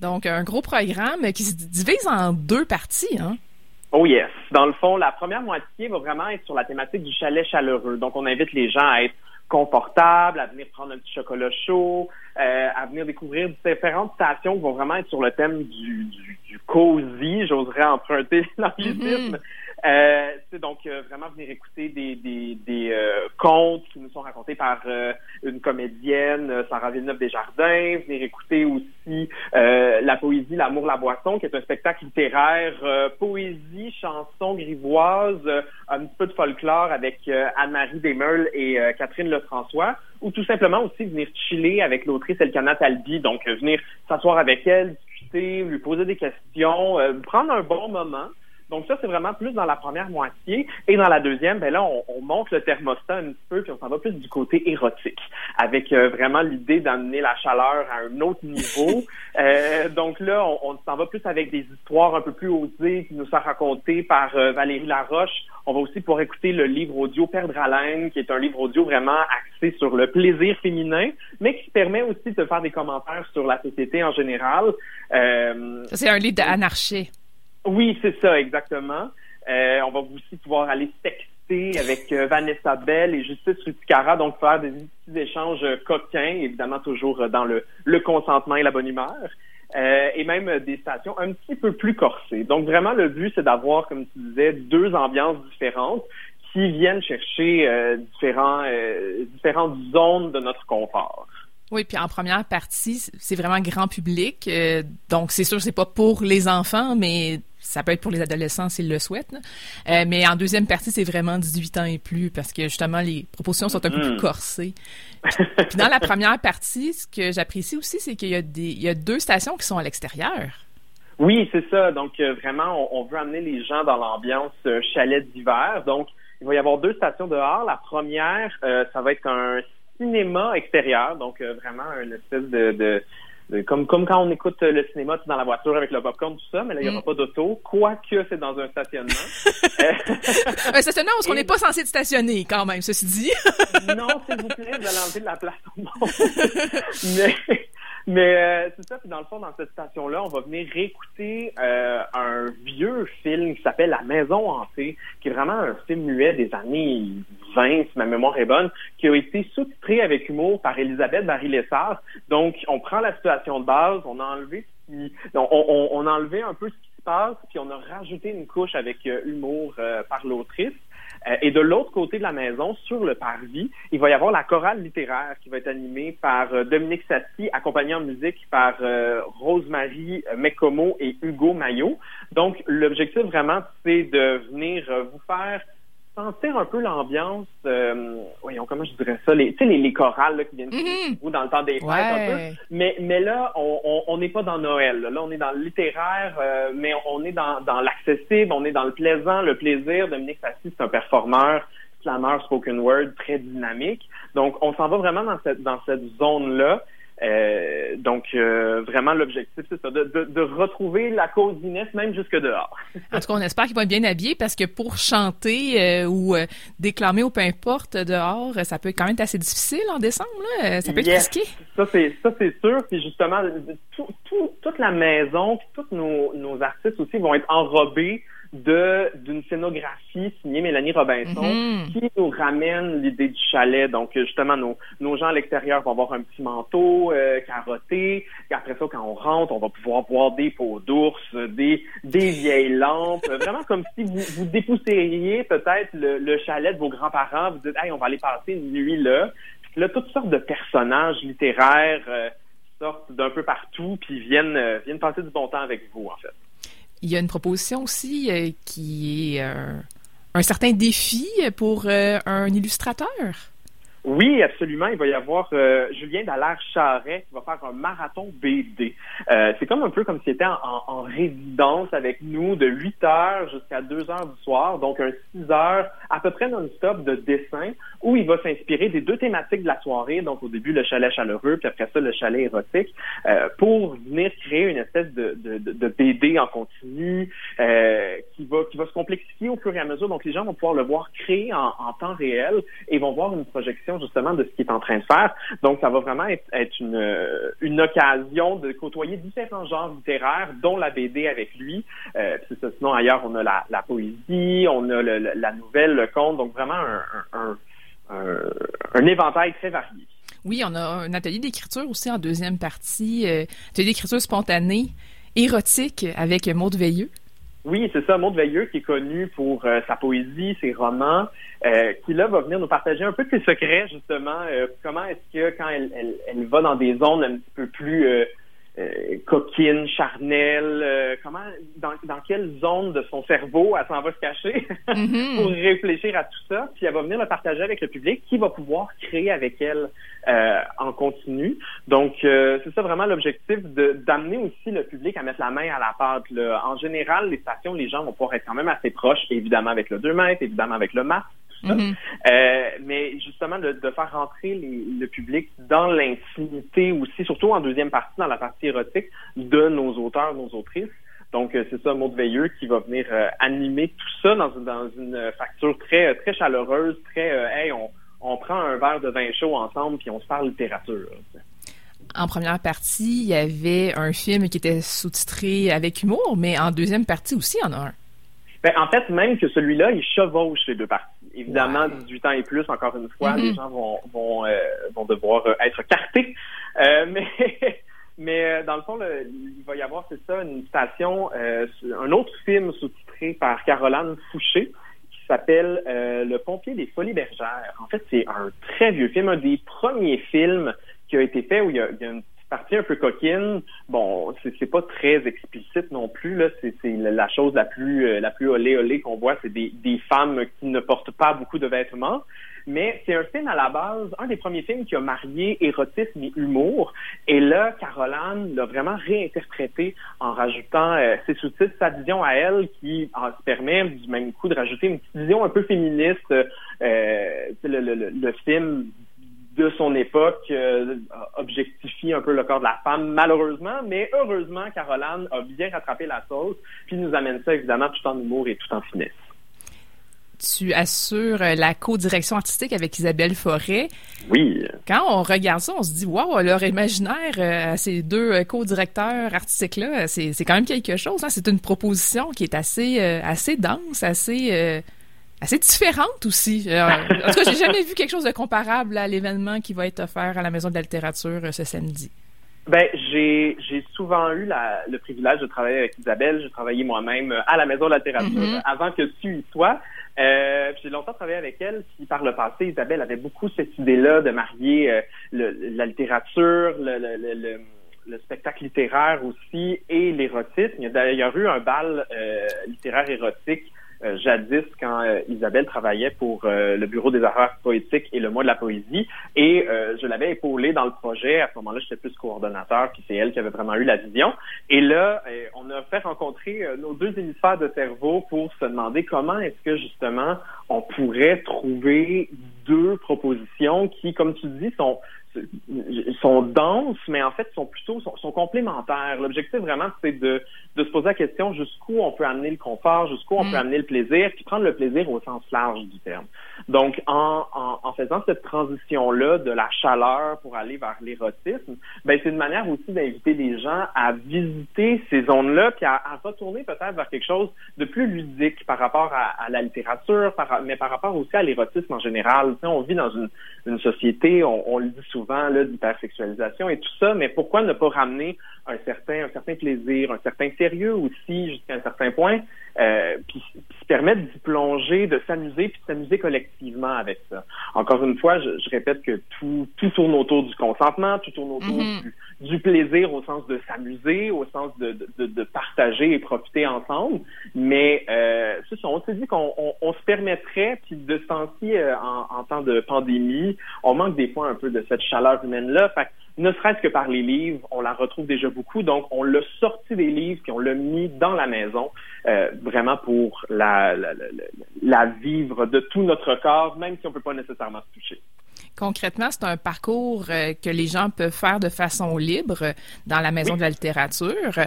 Donc, un gros programme qui se divise en deux parties, hein? Oh yes. Dans le fond, la première moitié va vraiment être sur la thématique du chalet chaleureux. Donc, on invite les gens à être confortables, à venir prendre un petit chocolat chaud, euh, à venir découvrir différentes stations qui vont vraiment être sur le thème du, du, du cosy, j'oserais emprunter l'anglicisme. Mm-hmm. Euh, donc euh, vraiment venir écouter des, des, des euh, contes qui nous sont racontés par euh, une comédienne, Sarah Villeneuve Desjardins, venir écouter aussi la poésie L'amour, la boisson, qui est un spectacle littéraire, poésie, chanson grivoise, un petit peu de folklore avec Anne-Marie Desmeules et Catherine Lefrançois, ou tout simplement aussi venir chiller avec l'autrice Elkana Talbi, donc venir s'asseoir avec elle, discuter, lui poser des questions, prendre un bon moment. Donc ça, c'est vraiment plus dans la première moitié. Et dans la deuxième, ben là, on, on monte le thermostat un petit peu, puis on s'en va plus du côté érotique, avec euh, vraiment l'idée d'amener la chaleur à un autre niveau. euh, donc là, on, on s'en va plus avec des histoires un peu plus osées qui nous sont racontées par euh, Valérie Laroche. On va aussi pouvoir écouter le livre audio Perdre haleine, qui est un livre audio vraiment axé sur le plaisir féminin, mais qui permet aussi de faire des commentaires sur la société en général. Euh, c'est un livre d'anarchie. Oui, c'est ça, exactement. Euh, on va aussi pouvoir aller texter avec euh, Vanessa Bell et Justice Ruticara, donc faire des petits échanges coquins, évidemment toujours dans le, consentement et la bonne humeur. Euh, et même des stations un petit peu plus corsées. Donc vraiment, le but, c'est d'avoir, comme tu disais, deux ambiances différentes qui viennent chercher différents, différentes zones de notre confort. Oui, puis en première partie, c'est vraiment grand public. donc, c'est sûr, c'est pas pour les enfants, mais ça peut être pour les adolescents s'ils le souhaitent. Euh, mais en deuxième partie, c'est vraiment 18 ans et plus parce que justement, les propositions sont un peu plus mm. corsées. Puis dans la première partie, ce que j'apprécie aussi, c'est qu'il y, a des, il y a deux stations qui sont à l'extérieur. Oui, c'est ça. Donc euh, vraiment, on, veut amener les gens dans l'ambiance euh, chalet d'hiver. Donc, il va y avoir deux stations dehors. La première, ça va être un cinéma extérieur, donc vraiment une espèce de comme, comme quand on écoute euh, le cinéma dans la voiture avec le popcorn, tout ça, mais là, il n'y aura mm. pas d'auto, quoique c'est dans un stationnement. un stationnement où on n'est pas censé être stationné, quand même, ceci dit. non, s'il vous plaît, vous allez enlever de la place au monde. mais, mais euh, c'est ça, puis dans le fond, dans cette station-là, on va venir réécouter euh, un vieux film qui s'appelle La Maison hantée, qui est vraiment un film muet des années 20, si ma mémoire est bonne, qui a été sous-titré avec humour par Elisabeth Barry-Lessard. Donc, on prend la situation de base, on a enlevé on, on, a enlevé un peu ce qui se passe, puis on a rajouté une couche avec euh, humour par l'autrice. Euh, et de l'autre côté de la maison, sur le parvis, il va y avoir la chorale littéraire qui va être animée par euh, Dominique Sassi, accompagnée en musique par euh, Rosemary Mekomo et Hugo Maillot. Donc, l'objectif vraiment, c'est de venir vous faire sentir un peu l'ambiance, euh, voyons comment je dirais ça, les, tu sais les, les chorales là, qui viennent mm dans le temps des fêtes un peu. Mais mais là on n'est pas dans Noël, là, on est dans le littéraire, euh, mais on est dans dans l'accessible, on est dans le plaisant, le plaisir. Dominique Fassi c'est un performeur, slammer spoken word très dynamique. Donc on s'en va vraiment dans cette dans cette zone là. Euh, donc, euh, vraiment, l'objectif, c'est ça, de, de, de, retrouver la cause d'Inès, même jusque dehors. en tout cas, on espère qu'ils vont être bien habillés parce que pour chanter euh, ou euh, déclamer ou peu importe dehors, ça peut quand même être assez difficile en décembre. Là. Ça peut être risqué. Ça, c'est ça, c'est sûr. Puis justement, tout, tout, toute la maison, puis tous nos, nos artistes aussi vont être enrobés de d'une scénographie signée Mélanie Robinson mm-hmm. qui nous ramène l'idée du chalet. Donc justement, nos, nos gens à l'extérieur vont avoir un petit manteau euh, carotté. Et après ça, quand on rentre, on va pouvoir voir des peaux d'ours, des des vieilles lampes, vraiment comme si vous vous dépoussiériez peut-être le, le, chalet de vos grands-parents. Vous dites, hey, on va aller passer une nuit là. Puis là, toutes sortes de personnages littéraires euh, sortent d'un peu partout puis viennent euh, viennent passer du bon temps avec vous en fait. Il y a une proposition aussi euh, qui est euh, un certain défi pour euh, un illustrateur. Oui, absolument. Il va y avoir euh, Julien Dallaire Charret qui va faire un marathon BD. Euh, c'est comme un peu comme s'il était en, en, résidence avec nous de 8 heures jusqu'à 2 heures du soir, donc un 6 heures à peu près non-stop de dessin où il va s'inspirer des deux thématiques de la soirée, donc au début le chalet chaleureux, puis après ça le chalet érotique, euh, pour venir créer une espèce de, de, de BD en continu euh, qui va qui va se complexifier au fur et à mesure. Donc les gens vont pouvoir le voir créer en, en temps réel et vont voir une projection justement de ce qu'il est en train de faire. Donc, ça va vraiment être, une, euh, une occasion de côtoyer différents genres littéraires, dont la BD avec lui. Euh, sinon, ailleurs, on a la, poésie, on a la nouvelle, le conte, donc vraiment un, éventail très varié. Oui, on a un atelier d'écriture aussi en deuxième partie, euh, atelier d'écriture spontanée, érotique avec Maude Veilleux. Oui, c'est ça, Maud Veilleux, qui est connu pour euh, sa poésie, ses romans, euh, qui là va venir nous partager un peu de ses secrets, justement. Euh, comment est-ce que quand elle, elle, elle, va dans des zones un petit peu plus euh, coquine, charnelle, euh, comment, dans, dans quelle zone de son cerveau elle s'en va se cacher mm-hmm. pour réfléchir à tout ça, puis elle va venir le partager avec le public qui va pouvoir créer avec elle euh, en continu. Donc, c'est ça vraiment l'objectif d'amener aussi le public à mettre la main à la pâte. Là. En général, les stations, les gens vont pouvoir être quand même assez proches, évidemment avec le 2 mètres, évidemment avec le masque, Mm-hmm. Euh, mais justement, de, de faire rentrer les, le public dans l'intimité aussi, surtout en deuxième partie, dans la partie érotique, de nos auteurs, nos autrices. Donc, euh, c'est ça, Maud Veilleux qui va venir euh, animer tout ça dans, dans une facture très très chaleureuse, très hey, on, on prend un verre de vin chaud ensemble puis on se parle littérature. En première partie, il y avait un film qui était sous-titré avec humour, mais en deuxième partie aussi, il y en a un. Ben, en fait, même que celui-là, il chevauche les deux parties. Évidemment, 18 ans et plus, encore une fois, les mm-hmm. gens vont vont, euh, vont devoir euh, être cartés. Euh, mais mais dans le fond, il va y avoir, c'est ça, une station, un autre film sous-titré par Caroline Fouché qui s'appelle Le pompier des folies bergères. En fait, c'est un très vieux film, un des premiers films qui a été fait où il y a, il y a une partie un peu coquine. Bon, c'est pas très explicite non plus là. C'est la chose la plus euh, la plus olé olé qu'on voit, c'est des, des femmes qui ne portent pas beaucoup de vêtements. Mais c'est un film à la base, un des premiers films qui a marié érotisme et humour. Et là, Caroline l'a vraiment réinterprété en rajoutant euh, ses sous-titres, sa vision à elle, qui en, se permet du même coup de rajouter une vision un peu féministe. Euh, le, le, le, film de son époque euh, objectifie un peu le corps de la femme, malheureusement, mais heureusement, Caroline a bien rattrapé la sauce, puis nous amène ça évidemment tout en humour et tout en finesse. Tu assures la co-direction artistique avec Isabelle Forêt. Oui. Quand on regarde ça, on se dit, waouh, leur imaginaire euh, à ces deux euh, co-directeurs artistiques-là, c'est quand même quelque chose. Hein? C'est une proposition qui est assez, assez dense, assez assez différente aussi. Euh, en tout cas, j'ai jamais vu quelque chose de comparable à l'événement qui va être offert à la Maison de la littérature euh, ce samedi. Ben, j'ai j'ai souvent eu la, le privilège de travailler avec Isabelle. J'ai travaillé moi-même à la Maison de la littérature mm-hmm. avant que tu y sois. Euh, j'ai longtemps travaillé avec elle. Puis par le passé, Isabelle avait beaucoup cette idée-là de marier euh, le, la littérature, le, le, le, le spectacle littéraire aussi et l'érotisme. Il y a d'ailleurs eu un bal littéraire érotique euh, jadis quand euh, Isabelle travaillait pour euh, le Bureau des affaires poétiques et le mois de la poésie. Et je l'avais épaulée dans le projet. À ce moment-là, j'étais plus coordonnateur, puis c'est elle qui avait vraiment eu la vision. Et là, on a fait rencontrer nos deux hémisphères de cerveau pour se demander comment est-ce que justement on pourrait trouver deux propositions qui, comme tu dis, sont sont denses, mais en fait sont plutôt sont, complémentaires. L'objectif vraiment, c'est de, de se poser la question jusqu'où on peut amener le confort, jusqu'où on mm. peut amener le plaisir, puis prendre le plaisir au sens large du terme. Donc, en, en, en faisant cette transition-là de la chaleur pour aller vers l'érotisme, ben c'est une manière aussi d'inviter les gens à visiter ces zones-là, puis à, à retourner peut-être vers quelque chose de plus ludique par rapport à, à la littérature, par, mais par rapport aussi à l'érotisme en général. Tu sais, on vit dans une, une société, on, on le dit souvent, d'hypersexualisation et tout ça, mais pourquoi ne pas ramener un certain, un certain plaisir, un certain sérieux aussi jusqu'à un certain point, euh, puis, se permettre d'y plonger, de s'amuser, puis de s'amuser collectivement avec ça. Encore une fois, je, je, répète que tout, tout tourne autour du consentement, tout tourne autour mm-hmm. du, du, plaisir au sens de s'amuser, au sens de, de, de, partager et profiter ensemble, mais euh, on s'est dit qu'on on, on se permettrait, puis de ce temps-ci, euh, en, en, temps de pandémie, on manque des fois un peu de cette chaleur humaine-là, fait ne serait-ce que par les livres, on la retrouve déjà beaucoup. Donc, on l'a sorti des livres puis on l'a mis dans la maison, euh, vraiment pour la, la, la, la, vivre de tout notre corps, même si on peut pas nécessairement se toucher. Concrètement, c'est un parcours euh, que les gens peuvent faire de façon libre dans la maison de la littérature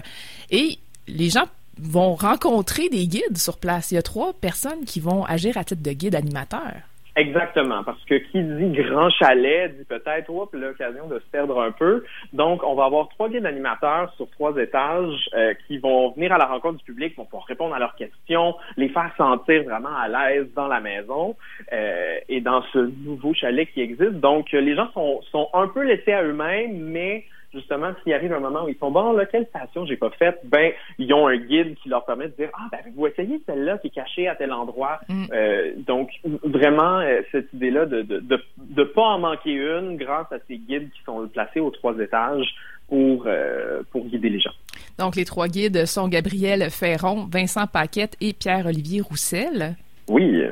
et les gens vont rencontrer des guides sur place. Il y a trois personnes qui vont agir à titre de guide animateur. Exactement, parce que qui dit grand chalet dit peut-être oups l'occasion de se perdre un peu. Donc, on va avoir trois guides animateurs sur trois étages euh, qui vont venir à la rencontre du public, vont pouvoir répondre à leurs questions, les faire sentir vraiment à l'aise dans la maison euh, et dans ce nouveau chalet qui existe. Donc, les gens sont, sont un peu laissés à eux-mêmes, mais justement, s'il arrive un moment où ils sont bon, là, quelle station j'ai pas faite, ben, ils ont un guide qui leur permet de dire, ah, ben, vous essayez celle-là qui est cachée à tel endroit. Mm. Euh, donc, vraiment, euh, cette idée-là de, de, de, de, pas en manquer une grâce à ces guides qui sont placés aux trois étages pour, euh, pour guider les gens. Donc, les trois guides sont Gabriel Ferron, Vincent Paquette et Pierre-Olivier Roussel. Oui.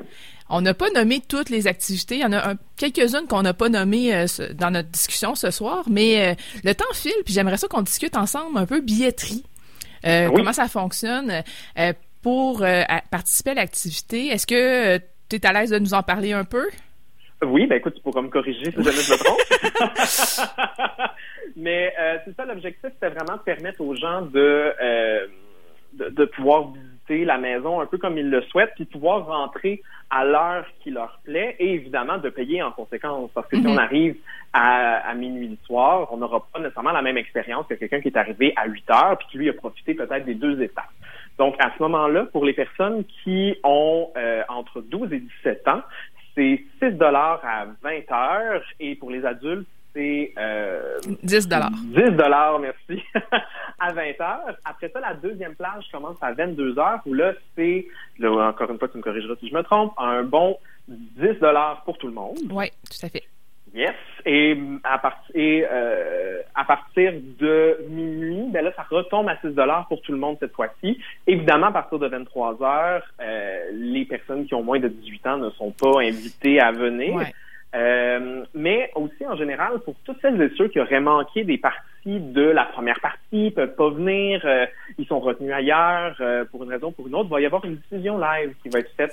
On n'a pas nommé toutes les activités. Il y en a quelques-unes qu'on n'a pas nommées euh, dans notre discussion ce soir, mais euh, le temps file, puis j'aimerais ça qu'on discute ensemble un peu billetterie. Euh, comment ça fonctionne? Pour participer à l'activité? Est-ce que tu es à l'aise de nous en parler un peu? Oui, ben écoute, tu pourras me corriger si jamais je me trompe. Mais c'est ça l'objectif, c'était vraiment de permettre aux gens de, de, de pouvoir visiter la maison un peu comme ils le souhaitent, puis pouvoir rentrer à l'heure qui leur plaît et évidemment de payer en conséquence. Parce que si on mhm. arrive à, à minuit du soir, on n'aura pas nécessairement la même expérience que quelqu'un qui est arrivé à 8 heures puis qui lui a profité peut-être des deux étapes. Donc à ce moment-là, pour les personnes qui ont euh, entre 12 et 17 ans, c'est 6 dollars à 20 heures et pour les adultes, c'est euh, 10 dollars. 10 dollars, merci, à 20 heures. Après ça, la deuxième plage commence à 22 heures, où là, c'est, encore une fois, tu me corrigeras si je me trompe, un bon 10 dollars pour tout le monde. Oui, tout à fait. Yes. Et à, partir euh, à partir de minuit, ben là, ça retombe à 6 dollars pour tout le monde cette fois-ci. Évidemment, à partir de 23 heures, euh, les personnes qui ont moins de 18 ans ne sont pas invitées à venir. Ouais. Euh, mais aussi en général pour toutes celles et ceux qui auraient manqué des parties de la première partie, peuvent pas venir, euh, ils sont retenus ailleurs euh, pour une raison ou pour une autre, il va y avoir une diffusion live qui va être faite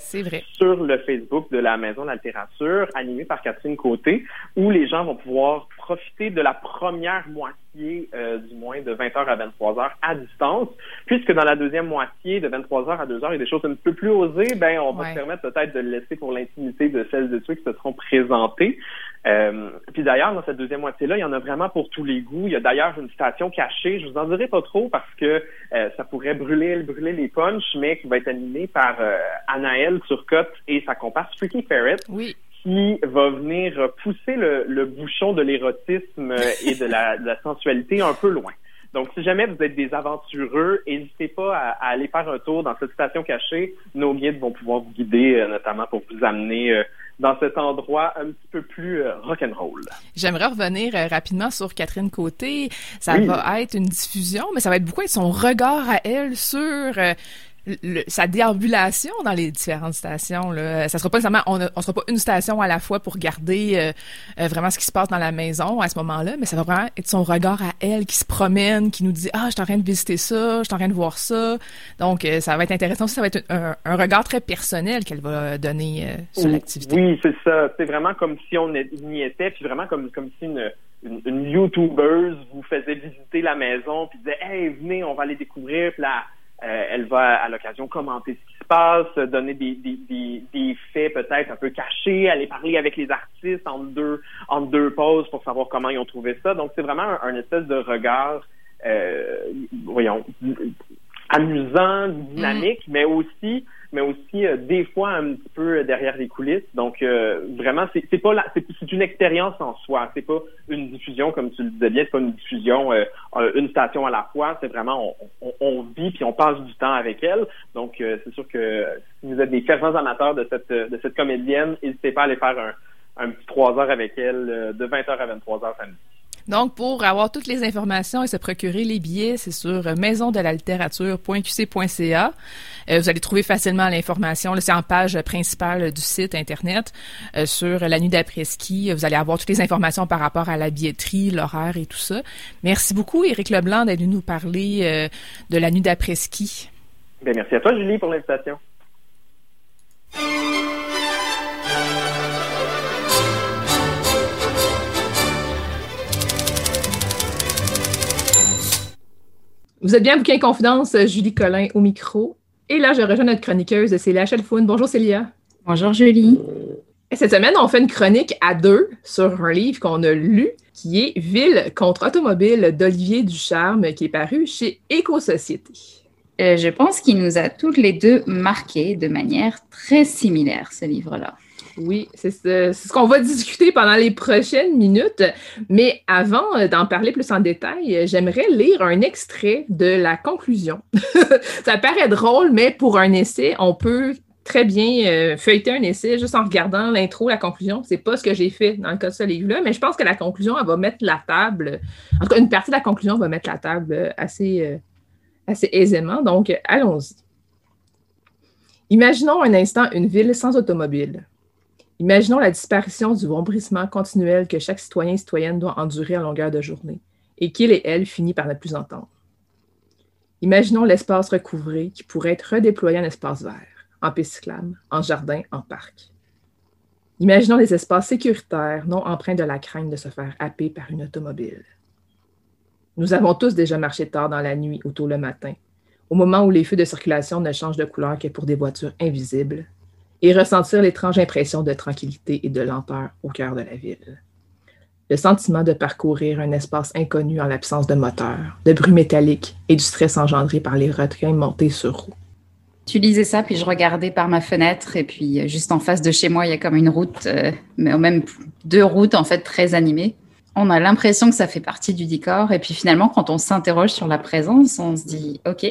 sur le Facebook de la Maison de la littérature, animée par Catherine Côté, où les gens vont pouvoir profiter de la première moitié, du moins de 20h à 23h à distance, puisque dans la deuxième moitié de 23h à 2h, il y a des choses un peu plus osées, ben on va se permettre peut-être de le laisser pour l'intimité de celles et ceux qui se seront présentés. Euh, puis d'ailleurs, dans cette deuxième moitié-là, il y en a vraiment pour tous les goûts. Il y a d'ailleurs une station cachée. Je vous en dirai pas trop parce que euh, ça pourrait brûler, brûler les punchs, mais qui va être animée par euh, Anaëlle Turcotte et sa comparse Freaky Ferret. Oui qui va venir pousser le, bouchon de l'érotisme et de la, sensualité un peu loin. Donc, si jamais vous êtes des aventureux, n'hésitez pas à, à, aller faire un tour dans cette station cachée. Nos guides vont pouvoir vous guider, notamment pour vous amener dans cet endroit un petit peu plus euh, rock'n'roll. J'aimerais revenir euh, rapidement sur Catherine Côté. Ça va être une diffusion, mais ça va être beaucoup son regard à elle sur euh, sa déambulation dans les différentes stations. Là. Ça sera pas nécessairement, on, on sera pas une station à la fois pour garder euh, euh, vraiment ce qui se passe dans la maison à ce moment-là, mais ça va vraiment être son regard à elle qui se promène, qui nous dit ah je suis en train de visiter ça, je suis en train de voir ça. Donc euh, ça va être intéressant. Ça va être un, un regard très personnel qu'elle va donner sur l'activité. Oui, c'est ça. C'est vraiment comme si on y était, puis vraiment comme comme si une une, une YouTubeuse vous faisait visiter la maison, puis disait Hey, venez, on va aller découvrir. Puis là, euh, elle va à l'occasion commenter ce qui se passe, donner des, des, des, des faits peut-être un peu cachés, aller parler avec les artistes en deux en deux pauses pour savoir comment ils ont trouvé ça. Donc c'est vraiment un, un, espèce de regard, euh, voyons, amusant, dynamique, mais aussi mais aussi euh, des fois un petit peu derrière les coulisses. Donc euh, vraiment, c'est, c'est pas c'est, une expérience en soi. C'est pas une diffusion comme tu le disais bien, c'est pas une diffusion euh, une station à la fois. C'est vraiment on, on, vit puis on passe du temps avec elle. Donc c'est sûr que si vous êtes des fervents amateurs de cette de cette comédienne, n'hésitez pas à aller faire un un petit trois heures avec elle de 20h à 23h samedi. Donc, pour avoir toutes les informations et se procurer les billets, c'est sur maisondelalterature.qc.ca. Euh, vous allez trouver facilement l'information. C'est en page principale du site Internet euh, sur la nuit d'après-ski. Vous allez avoir toutes les informations par rapport à la billetterie, l'horaire et tout ça. Merci beaucoup, Éric Leblanc, d'être venu nous parler euh, de la nuit d'après-ski. Ben, merci à toi, Julie, pour l'invitation. Vous êtes bien Bouquin Confidence, Julie Collin au micro. Et là, je rejoins notre chroniqueuse, Célia Chalfoun. Bonjour Célia. Bonjour Julie. cette semaine, on fait une chronique à deux sur un livre qu'on a lu qui est Ville contre automobile d'Olivier Ducharme qui est paru chez Éco-Société. Euh, je pense qu'il nous a toutes les deux marqués de manière très similaire, ce livre-là. Oui, c'est ce, qu'on va discuter pendant les prochaines minutes. Mais avant euh, d'en parler plus en détail, euh, j'aimerais lire un extrait de la conclusion. Ça paraît drôle, mais pour un essai, on peut très bien euh, feuilleter un essai juste en regardant l'intro, la conclusion. C'est pas ce que j'ai fait dans le cas de ce livre-là, mais je pense que la conclusion, elle va mettre la table. En tout cas, une partie de la conclusion va mettre la table assez, assez aisément. Donc, allons-y. Imaginons un instant une ville sans automobile. Imaginons la disparition du vombrissement continuel que chaque citoyen et citoyenne doit endurer en longueur de journée et qu'il et elle finit par ne plus entendre. Imaginons l'espace recouvré qui pourrait être redéployé en espace vert, en piste en jardin, en parc. Imaginons les espaces sécuritaires non empreints de la crainte de se faire happer par une automobile. Nous avons tous déjà marché tard dans la nuit ou tôt le matin, au moment où les feux de circulation ne changent de couleur que pour des voitures invisibles, et ressentir l'étrange impression de tranquillité et de lenteur au cœur de la ville. Le sentiment de parcourir un espace inconnu en l'absence de moteur, de bruit métallique et du stress engendré par les retrains montés sur roue. Tu lisais ça, puis je regardais par ma fenêtre, et puis euh, juste en face de chez moi, il y a comme une route, euh, mais même deux routes en fait très animées. On a l'impression que ça fait partie du décor, et puis finalement, quand on s'interroge sur la présence, on se dit, ok,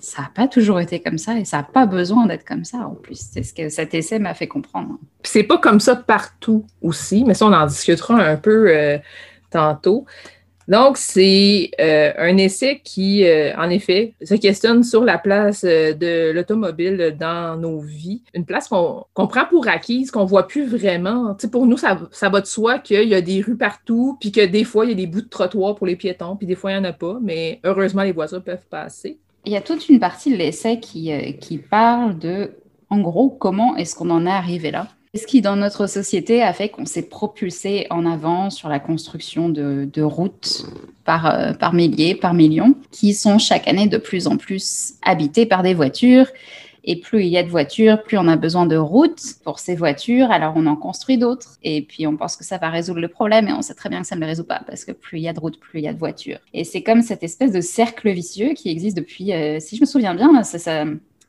ça n'a pas toujours été comme ça et ça n'a pas besoin d'être comme ça en plus. C'est ce que cet essai m'a fait comprendre. C'est pas comme ça partout aussi, mais ça, on en discutera un peu euh, tantôt. Donc, c'est euh, un essai qui, euh, en effet, se questionne sur la place de l'automobile dans nos vies. Une place qu'on prend pour acquise, qu'on voit plus vraiment. pour nous, ça, va de soi qu'il y a des rues partout, puis que des fois, il y a des bouts de trottoir pour les piétons, puis des fois, il n'y en a pas. Mais heureusement, les voitures peuvent passer il y a toute une partie de l'essai qui, euh, qui parle de, en gros, comment est-ce qu'on en est arrivé là. Ce qui, dans notre société, a fait qu'on s'est propulsé en avant sur la construction de, routes euh, par milliers, par millions, qui sont chaque année de plus en plus habitées par des voitures et plus il y a de voitures, plus on a besoin de routes pour ces voitures. Alors on en construit d'autres. Et puis on pense que ça va résoudre le problème. Et on sait très bien que ça ne le résout pas. Parce que plus il y a de routes, plus il y a de voitures. Et c'est comme cette espèce de cercle vicieux qui existe depuis, euh, si je me souviens bien, ça, ça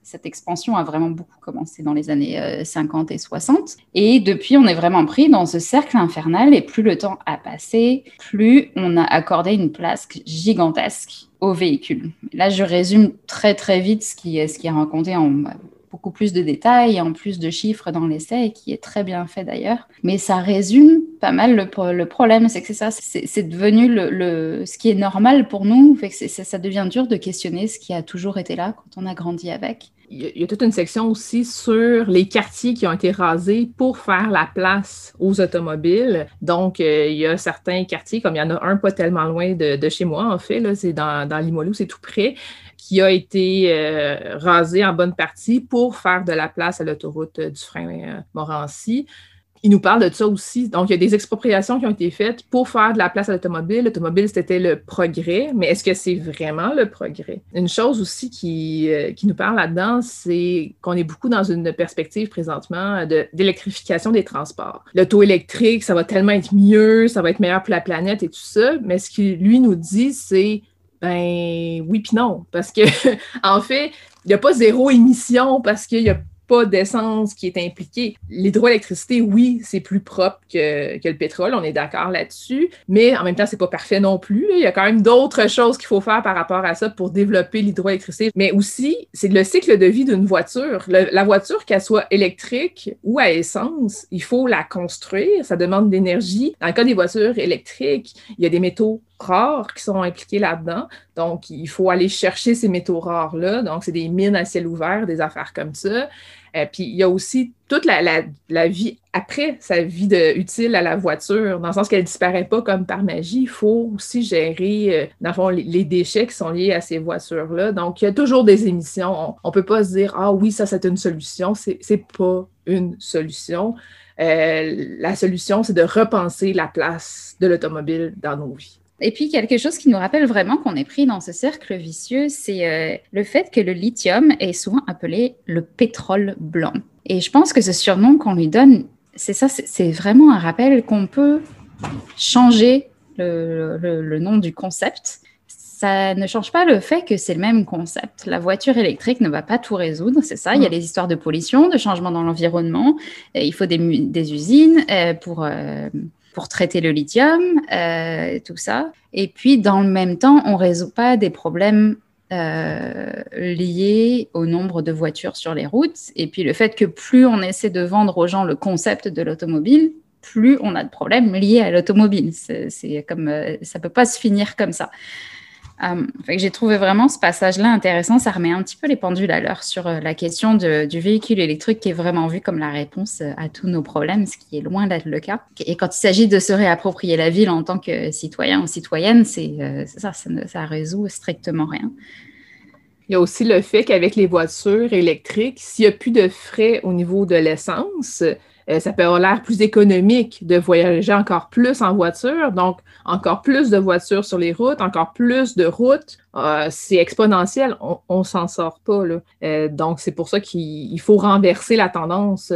cette expansion a vraiment beaucoup commencé dans les années 50 euh, et 60. Et depuis, on est vraiment pris dans ce cercle infernal et plus le temps a passé, plus on a accordé une place gigantesque aux véhicules. Là, je résume très très vite ce qui, ce qui est raconté en beaucoup plus de détails, en plus de chiffres dans l'essai, qui est très bien fait d'ailleurs. Mais ça résume pas mal le, le problème, c'est que c'est ça, c'est devenu le, ce qui est normal pour nous, ça devient dur de questionner ce qui a toujours été là quand on a grandi avec. Il y, a, toute une section aussi sur les quartiers qui ont été rasés pour faire la place aux automobiles. Donc, euh, il y a certains quartiers, comme il y en a un pas tellement loin de, chez moi, en fait, c'est dans, dans c'est tout près, qui a été euh, rasé en bonne partie pour faire de la place à l'autoroute du frein euh, Morancy. Il nous parle de ça aussi. Donc, il y a des expropriations qui ont été faites pour faire de la place à l'automobile. L'automobile, c'était le progrès, mais est-ce que c'est vraiment le progrès? Une chose aussi qui, euh, qui nous parle là-dedans, c'est qu'on est beaucoup dans une perspective présentement d'électrification des transports. L'auto électrique, ça va tellement être mieux, ça va être meilleur pour la planète et tout ça, mais ce qu'il lui nous dit, c'est ben oui puis non, parce que en fait, il n'y a pas zéro émission parce qu'il y a pas d'essence qui est impliquée. L'hydroélectricité, oui, c'est plus propre que, que, le pétrole, on est d'accord là-dessus, mais en même temps, c'est pas parfait non plus. Il y a quand même d'autres choses qu'il faut faire par rapport à ça pour développer l'hydroélectricité. Mais aussi, c'est le cycle de vie d'une voiture. la voiture, qu'elle soit électrique ou à essence, il faut la construire, ça demande d'énergie. Dans le cas des voitures électriques, il y a des métaux rares qui sont impliqués là-dedans. Donc, il faut aller chercher ces métaux rares-là. Donc, c'est des mines à ciel ouvert, des affaires comme ça. Euh, puis il y a aussi toute la, vie après sa vie de, utile à la voiture, dans le sens qu'elle ne disparaît pas comme par magie. Il faut aussi gérer, euh, dans le fond, les, déchets qui sont liés à ces voitures-là. Donc, il y a toujours des émissions. On ne peut pas se dire, ah oui, ça, c'est une solution. Ce n'est pas une solution. Euh, la solution, c'est de repenser la place de l'automobile dans nos vies. Et puis quelque chose qui nous rappelle vraiment qu'on est pris dans ce cercle vicieux, c'est euh, le fait que le lithium est souvent appelé le pétrole blanc. Et je pense que ce surnom qu'on lui donne, c'est ça, c'est vraiment un rappel qu'on peut changer le, nom du concept. Ça ne change pas le fait que c'est le même concept. La voiture électrique ne va pas tout résoudre, c'est ça. Il y a mm. les histoires de pollution, de changement dans l'environnement. Il faut des, des usines euh, pour euh, pour traiter le lithium, euh, tout ça. Et puis, dans le même temps, on ne résout pas des problèmes euh, liés au nombre de voitures sur les routes. Et puis, le fait que plus on essaie de vendre aux gens le concept de l'automobile, plus on a de problèmes liés à l'automobile. C'est comme euh, ça peut pas se finir comme ça. Euh, j'ai trouvé vraiment ce passage-là intéressant. Ça remet un petit peu les pendules à l'heure sur euh, la question du véhicule électrique qui est vraiment vu comme la réponse euh, à tous nos problèmes, ce qui est loin d'être le cas. Et quand il s'agit de se réapproprier la ville en tant que citoyen ou citoyenne, c'est ça, ça, ça résout strictement rien. Il y a aussi le fait qu'avec les voitures électriques, s'il n'y a plus de frais au niveau de l'essence, euh, ça peut avoir l'air plus économique de voyager encore plus en voiture, donc encore plus de voitures sur les routes, encore plus de routes. Euh, c'est exponentiel, on, ne s'en sort pas. Là. Euh, donc, c'est pour ça qu'il faut renverser la tendance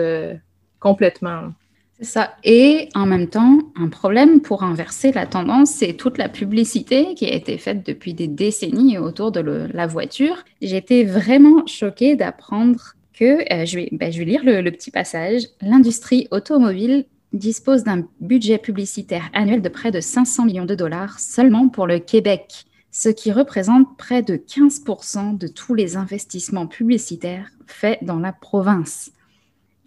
complètement. C'est ça. Et en même temps, un problème pour inverser la tendance, c'est toute la publicité qui a été faite depuis des décennies autour de la voiture. Été vraiment choquée d'apprendre euh, je, vais, ben, je vais lire le, petit passage. L'industrie automobile dispose d'un budget publicitaire annuel de près de 500 millions de dollars seulement pour le Québec, ce qui représente près de 15% de tous les investissements publicitaires faits dans la province.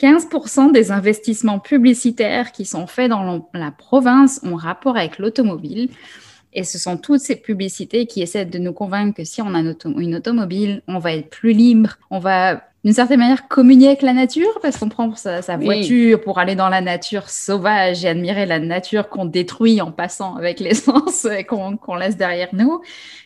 15% des investissements publicitaires qui sont faits dans la province ont rapport avec l'automobile. Et ce sont toutes ces publicités qui essaient de nous convaincre que si on a une automobile, on va être plus libre, on va d'une certaine manière communier avec la nature parce qu'on prend sa, voiture pour aller dans la nature sauvage et admirer la nature qu'on détruit en passant avec l'essence qu'on laisse derrière nous.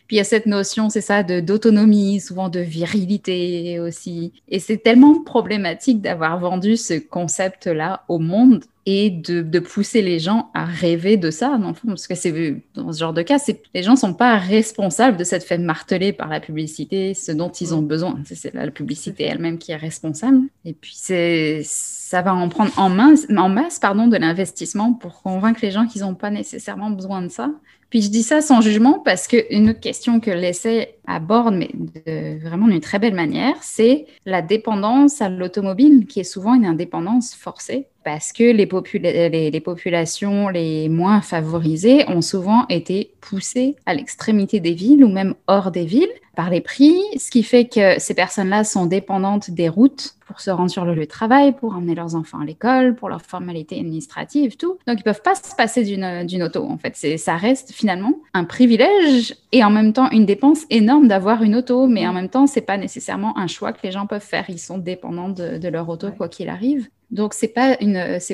Puis il y a cette notion, c'est ça, d'autonomie, souvent de virilité aussi. Et c'est tellement problématique d'avoir vendu ce concept-là au monde et de, pousser les gens à rêver de ça, dans le fond, parce que c'est dans ce genre de cas, les gens ne sont pas responsables de cette fait martelée par la publicité, ce dont ils ont besoin. C'est la publicité elle-même qui est responsable. Et puis ça va en prendre en masse, en masse pardon, de l'investissement pour convaincre les gens qu'ils n'ont pas nécessairement besoin de ça. Puis je dis ça sans jugement parce qu'une autre question que l'essai aborde, mais de, vraiment d'une très belle manière, c'est la dépendance à l'automobile, qui est souvent une indépendance forcée parce que les, les, populations les moins favorisées ont souvent été poussées à l'extrémité des villes ou même hors des villes par les prix, ce qui fait que ces personnes-là sont dépendantes des routes pour se rendre sur le lieu de travail, pour emmener leurs enfants à l'école, pour leurs formalités administratives, tout. Donc, ils peuvent pas se passer d'une auto, en fait. Ça reste finalement un privilège et en même temps une dépense énorme d'avoir une auto, mais en même temps, c'est pas nécessairement un choix que les gens peuvent faire. Ils sont dépendants de, leur auto, quoi qu'il arrive. Donc, ce n'est pas,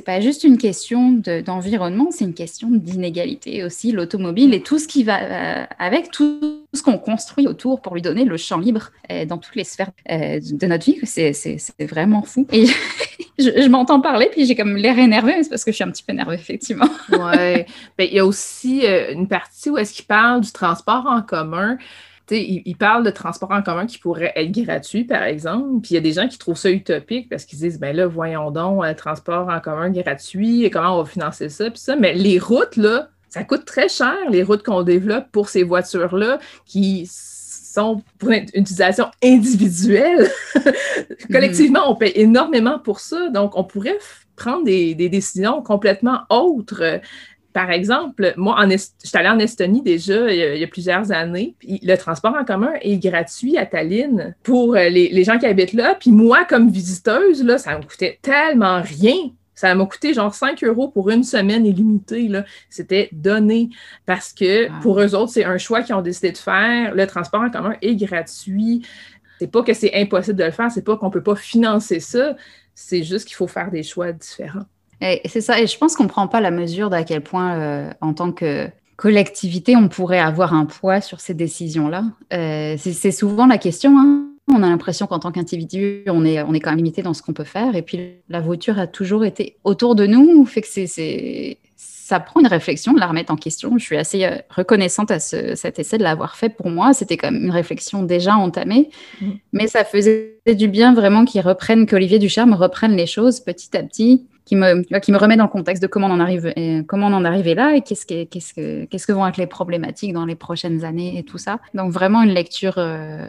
pas juste une question d'environnement, c'est une question d'inégalité aussi. L'automobile et tout ce qui va euh, avec, tout ce qu'on construit autour pour lui donner le champ libre euh, dans toutes les sphères euh, de notre vie, c'est vraiment fou. Et je, m'entends parler, puis j'ai comme l'air énervé, mais c'est parce que je suis un petit peu énervée, effectivement. oui. Ben, il y a aussi une partie où est-ce qu'il parle du transport en commun. Il, il, parle de transport en commun qui pourrait être gratuit, par exemple. Puis il y a des gens qui trouvent ça utopique parce qu'ils disent, ben là, voyons donc, le transport en commun gratuit, comment on va financer ça, puis ça. Mais les routes, là, ça coûte très cher, les routes qu'on développe pour ces voitures-là qui sont pour une utilisation individuelle. Collectivement, on paye énormément pour ça. Donc, on pourrait prendre des, décisions complètement autres. Par exemple, moi, en je suis allée en Estonie déjà il y, a, plusieurs années. Puis le transport en commun est gratuit à Tallinn pour les, les gens qui habitent là. Puis moi, comme visiteuse, là, ça me coûtait tellement rien ça m'a coûté genre 5 euros pour une semaine illimitée. C'était donné parce que pour eux autres, c'est un choix qu'ils ont décidé de faire. Le transport en commun est gratuit. C'est pas que c'est impossible de le faire, c'est pas qu'on peut pas financer ça. C'est juste qu'il faut faire des choix différents. C'est ça, et je pense qu'on ne prend pas la mesure d'à quel point, euh, en tant que collectivité, on pourrait avoir un poids sur ces décisions-là. Euh, c'est souvent la question. Hein on a l'impression qu'en tant qu'individu, on est, on est quand même limité dans ce qu'on peut faire. Et puis, la voiture a toujours été autour de nous, fait que ça prend une réflexion de la remettre en question. Je suis assez euh, reconnaissante à cet essai de l'avoir fait pour moi. C'était quand même une réflexion déjà entamée, mmh. mais ça faisait du bien vraiment qu'ils reprennent, qu'Olivier Ducharme reprenne les choses petit à petit, qui me, qui me remet dans le contexte de comment on en arrive, comment on en arrivé là et qu'est-ce que, qu'est-ce que, qu'est-ce que vont être les problématiques dans les prochaines années et tout ça. Donc vraiment une lecture euh,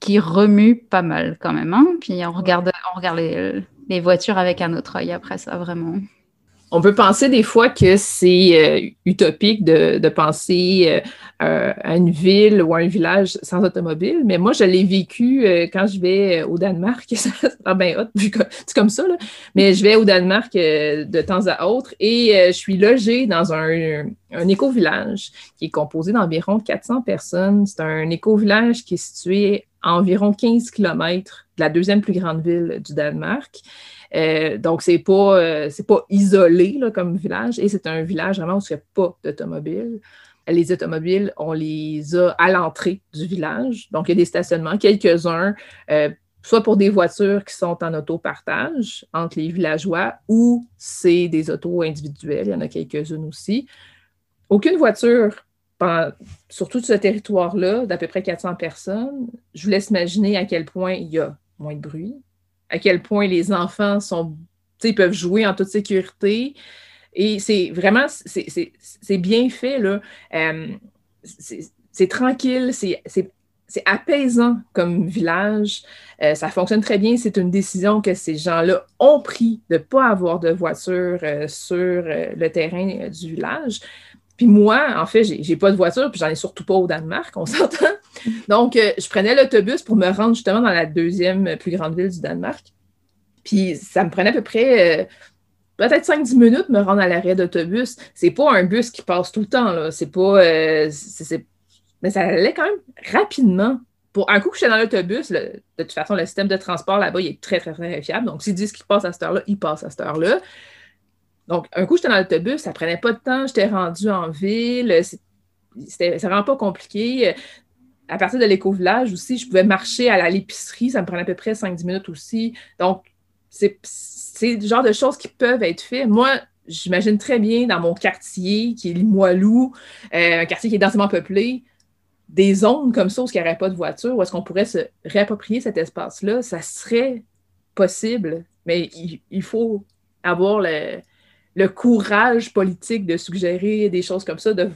qui remue pas mal quand même. Hein. Puis on regarde, on regarde les, voitures avec un autre œil après ça, vraiment. On peut penser des fois que c'est euh, utopique de, penser euh, à une ville ou à un village sans automobile, mais moi, je l'ai vécu euh, quand je vais au Danemark. c'est bien hot, c'est comme ça, là. mais je vais au Danemark de temps à autre et je suis logée dans un, un éco-village qui est composé d'environ 400 personnes. C'est un éco-village qui est situé environ 15 km de la deuxième plus grande ville du Danemark. Euh, donc, c'est pas, euh, pas isolé comme village et c'est un village vraiment où il n'y a pas d'automobiles. Les automobiles, on les a à l'entrée du village. Donc, il y a des stationnements, quelques-uns, euh, soit pour des voitures qui sont en autopartage entre les villageois ou c'est des autos individuelles. Il y en a quelques-unes aussi. Aucune voiture sur tout ce territoire-là, d'à peu près 400 personnes, je vous laisse imaginer à quel point il y a moins de bruit, à quel point les enfants sont, peuvent jouer en toute sécurité. Et c'est vraiment, c'est bien fait, là. Euh, c'est tranquille, c'est apaisant comme village. Euh, ça fonctionne très bien. C'est une décision que ces gens-là ont pris de ne pas avoir de voiture euh, sur le terrain du village. Puis moi, en fait, j'ai pas de voiture, puis j'en ai surtout pas au Danemark, on s'entend. Donc, euh, je prenais l'autobus pour me rendre justement dans la deuxième plus grande ville du Danemark. Puis ça me prenait à peu près euh, peut-être 5-10 minutes me rendre à l'arrêt d'autobus. C'est pas un bus qui passe tout le temps. C'est pas. Euh, mais ça allait quand même rapidement. Pour un coup que j'étais dans l'autobus, de toute façon, le système de transport là-bas, il est très, très, très fiable. Donc, s'ils disent qu'il passe à cette heure-là, il passe à cette heure-là. Donc, un coup, j'étais dans l'autobus, ça prenait pas de temps, j'étais rendue en ville, c'était vraiment pas compliqué. À partir de l'éco-village aussi, je pouvais marcher à l'épicerie, ça me prenait à peu près 5-10 minutes aussi. Donc, c'est le genre de choses qui peuvent être faites. Moi, j'imagine très bien dans mon quartier, qui est Limoilou, euh, un quartier qui est densément peuplé, des zones comme ça où il n'y aurait pas de voiture, où est-ce qu'on pourrait se réapproprier cet espace-là, ça serait possible, mais il faut avoir le, le courage politique de suggérer des choses comme ça, de,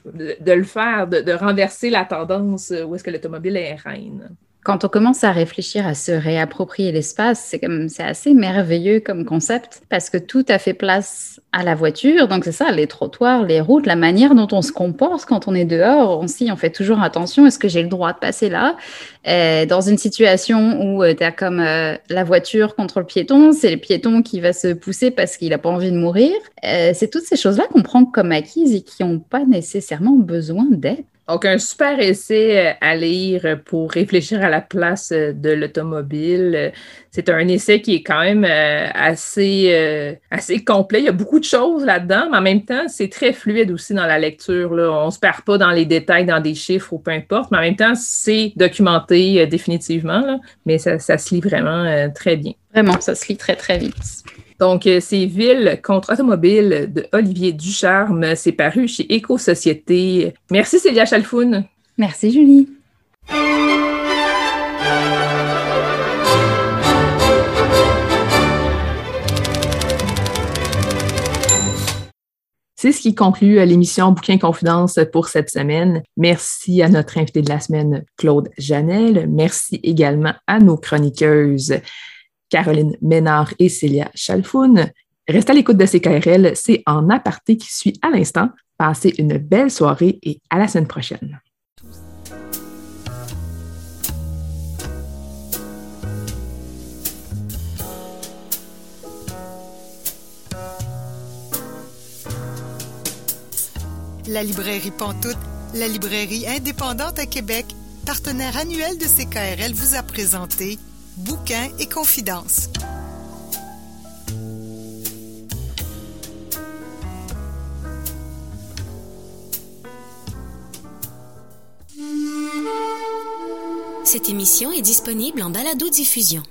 le faire, de, de, renverser la tendance où est-ce que l'automobile est reine quand on commence à réfléchir à se réapproprier l'espace, c'est comme c'est assez merveilleux comme concept parce que tout a fait place à la voiture. Donc c'est ça, les trottoirs, les routes, la manière dont on se comporte quand on est dehors. aussi, on fait toujours attention. Est-ce que j'ai le droit de passer là? Euh, Dans une situation où euh, tu as comme euh, la voiture contre le piéton, c'est le piéton qui va se pousser parce qu'il n'a pas envie de mourir. c'est toutes ces choses-là qu'on prend comme acquises et qui n'ont pas nécessairement besoin d'aide. Donc, un super essai euh, à lire pour réfléchir à la place euh, de l'automobile. C'est un essai qui est quand même euh, assez, assez complet. Il y a beaucoup de choses là-dedans, mais en même temps, c'est très fluide aussi dans la lecture. Là. On ne se perd pas dans les détails, dans des chiffres ou peu importe, mais en même temps, c'est documenté définitivement, mais ça, ça, se lit vraiment très bien. Vraiment, ça se lit très, très vite. Donc, euh, c'est Ville contre Automobile de Olivier Ducharme. C'est paru chez Éco-Société. Merci Célia Chalfoun. Merci Julie. C'est ce qui conclut l'émission Bouquin Confidence pour cette semaine. Merci à notre invité de la semaine, Claude Janel. Merci également à nos chroniqueuses Caroline Ménard et Célia Chalfoun. Restez à l'écoute de CKRL, c'est en aparté qui suit à l'instant. Passez une belle soirée et à la semaine prochaine. La librairie Pantoute, la librairie indépendante à Québec, partenaire annuel de CKRL, vous a présenté Bouquins et Confidences. Cette émission est disponible en balado-diffusion.